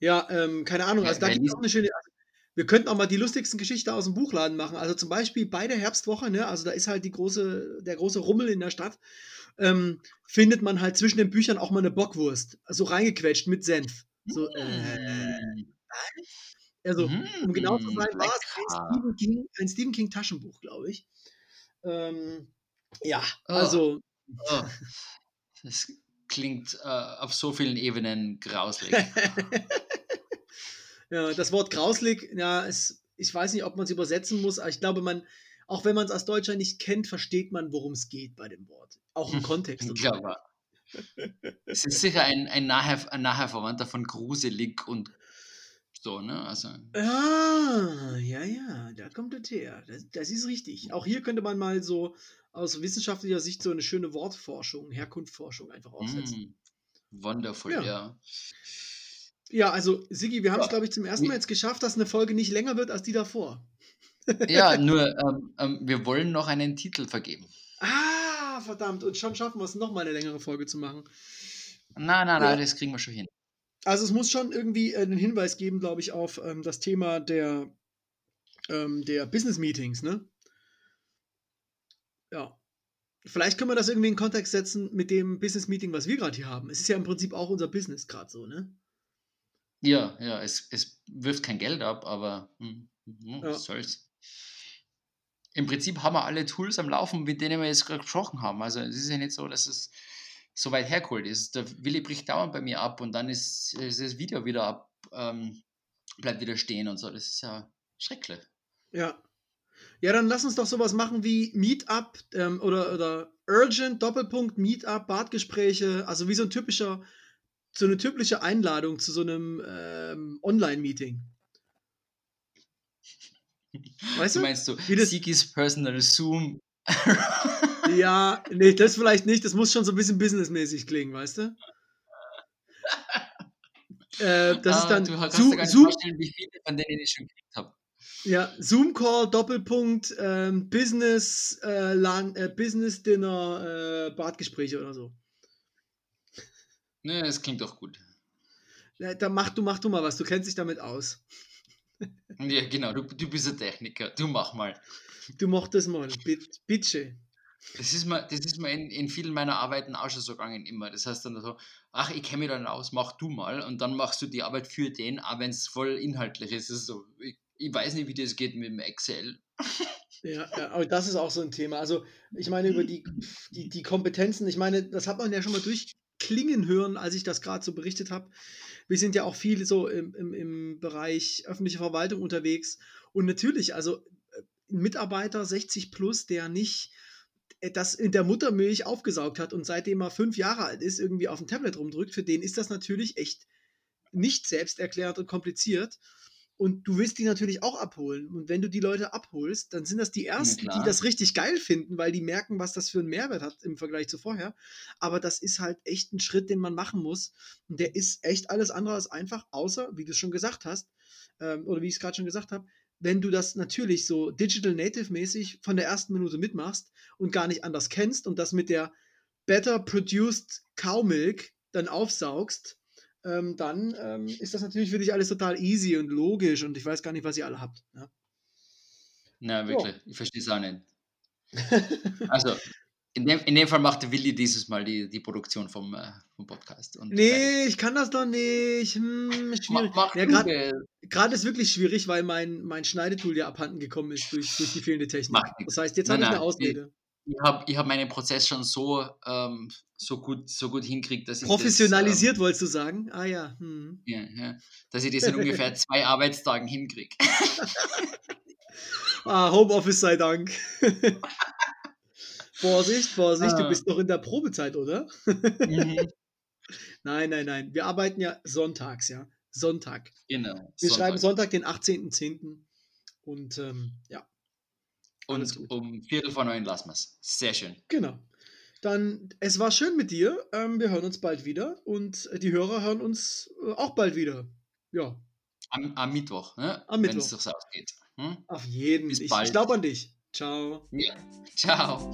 Ja, ähm, keine Ahnung. Also da gibt es auch eine schöne. Also, wir könnten auch mal die lustigsten Geschichten aus dem Buchladen machen. Also zum Beispiel bei der Herbstwoche, ne, also da ist halt die große, der große Rummel in der Stadt, ähm, findet man halt zwischen den Büchern auch mal eine Bockwurst, so reingequetscht mit Senf. So, äh, Hm. also, um genau zu Mm, sein, war es ein. Stephen King, ein Stephen King Taschenbuch, glaube ich. Ähm, ja, Oh. also, Oh, das klingt äh, auf so vielen Ebenen grauslich. ja, das Wort grauslig, ja, es, ich weiß nicht, ob man es übersetzen muss, aber ich glaube, man, auch wenn man es als Deutscher nicht kennt, versteht man, worum es geht bei dem Wort. Auch im Kontext. und so. Ja, aber es ist sicher ein, ein, naher, ein naher Verwandter von gruselig und so, ne? Also, Ah, ja, ja, da kommt das her. Das, das ist richtig. Auch hier könnte man mal so aus wissenschaftlicher Sicht so eine schöne Wortforschung, Herkunftsforschung einfach aufsetzen. mm, wonderful, Ja. ja. Ja, also Sigi, wir haben es, Ja. glaube ich, zum ersten Mal jetzt geschafft, dass eine Folge nicht länger wird als die davor. Ja, nur ähm, ähm, wir wollen noch einen Titel vergeben. Ah, verdammt. Und schon schaffen wir es, noch mal eine längere Folge zu machen. Nein, nein, Ja. nein, das kriegen wir schon hin. Also es muss schon irgendwie äh, einen Hinweis geben, glaube ich, auf ähm, das Thema der, ähm, der Business Meetings, ne? Ja. Vielleicht können wir das irgendwie in Kontext setzen mit dem Business Meeting, was wir gerade hier haben. Es ist ja im Prinzip auch unser Business gerade so, ne? Ja, ja, es, es wirft kein Geld ab, aber hm, hm, Ja. was soll's. Im Prinzip haben wir alle Tools am Laufen, mit denen wir jetzt gerade gesprochen haben. Also es ist ja nicht so, dass es so weit hergeholt ist. Der Willi bricht dauernd bei mir ab und dann ist, ist das Video wieder ab, ähm, bleibt wieder stehen und so. Das ist ja schrecklich. Ja. Ja, dann lass uns doch sowas machen wie Meetup ähm, oder, oder Urgent, Doppelpunkt, Meetup, Badgespräche, also wie so ein typischer, so eine typische Einladung zu so einem ähm, Online-Meeting. Weißt Du du? meinst so, Wie das- Sigis Personal Zoom. Ja, nee, das vielleicht nicht. Das muss schon so ein bisschen businessmäßig klingen, weißt du? Äh, das ist Ah, dann du kannst Zoom, dir gar nicht Zoom, vorstellen, wie viele von denen ich schon gekriegt habe. ja, Zoom Call, Doppelpunkt, ähm, Business, äh, Lan- äh, Business Dinner, äh, Badgespräche oder so. Ne, das klingt doch gut. Ja, Da mach du, mach du mal was, du kennst dich damit aus. Ja, genau, du, du bist ein Techniker. Du mach mal. Du mochtest mal, bit- bitte. Das ist mir, das ist mir in, in vielen meiner Arbeiten auch schon so gegangen immer. Das heißt dann so, ach, ich kenne mich dann aus, mach du mal. Und dann machst du die Arbeit für den, auch wenn es voll inhaltlich ist. Ist so, ich, ich weiß nicht, wie das geht mit dem Excel. Ja, ja, aber das ist auch so ein Thema. Also, ich meine, über die, die, die Kompetenzen, ich meine, das hat man ja schon mal durchklingen hören, als ich das gerade so berichtet habe. Wir sind ja auch viel so im, im, im Bereich öffentliche Verwaltung unterwegs. Und natürlich, also äh, ein Mitarbeiter 60 plus, der nicht äh, das in der Muttermilch aufgesaugt hat und seitdem er fünf Jahre alt ist, irgendwie auf dem Tablet rumdrückt, für den ist das natürlich echt nicht selbsterklärend und kompliziert. Und du willst die natürlich auch abholen. Und wenn du die Leute abholst, dann sind das die Ersten, die klar. das richtig geil finden, weil die merken, was das für einen Mehrwert hat im Vergleich zu vorher. Aber das ist halt echt ein Schritt, den man machen muss. Und der ist echt alles andere als einfach, außer, wie du es schon gesagt hast, ähm, oder wie ich es gerade schon gesagt habe, wenn du das natürlich so Digital Native mäßig von der ersten Minute mitmachst und gar nicht anders kennst und das mit der Better Produced Cow Milk dann aufsaugst, ähm, dann ähm, ist das natürlich für dich alles total easy und logisch und ich weiß gar nicht, was ihr alle habt. Ja, Na, wirklich, ich verstehe es auch nicht. Also, in dem, in dem Fall macht Willi dieses Mal die, die Produktion vom, äh, vom Podcast. Und nee, ich kann das doch nicht. Hm, schwierig. Ja, gerade ist wirklich schwierig, weil mein, mein Schneidetool ja abhanden gekommen ist durch, durch die fehlende Technik. Das heißt, jetzt habe ich eine Ausrede. Ich habe ich hab meinen Prozess schon so, ähm, so, gut, so gut hinkriegt, dass ich Professionalisiert, das, ähm, wolltest du sagen? Ah ja. Hm. ja, ja. Dass ich das in ungefähr zwei Arbeitstagen hinkriege. ah, Homeoffice sei Dank. Vorsicht, Vorsicht, ah. du bist noch in der Probezeit, oder? mhm. Nein, nein, nein. Wir arbeiten ja sonntags, ja. Sonntag. Genau. Wir Sonntag. schreiben Sonntag, den 18.10. Und ähm, ja. Und um Viertel vor neun lassen wir es. Sehr schön. Genau. Dann, es war schön mit dir. Ähm, wir hören uns bald wieder und die Hörer hören uns äh, auch bald wieder. Ja. Am, am Mittwoch, ne? Am Mittwoch. Wenn es sich ausgeht. Hm? Auf jeden. Bis ich, ich glaube an dich. Ciao. Ja. Ciao.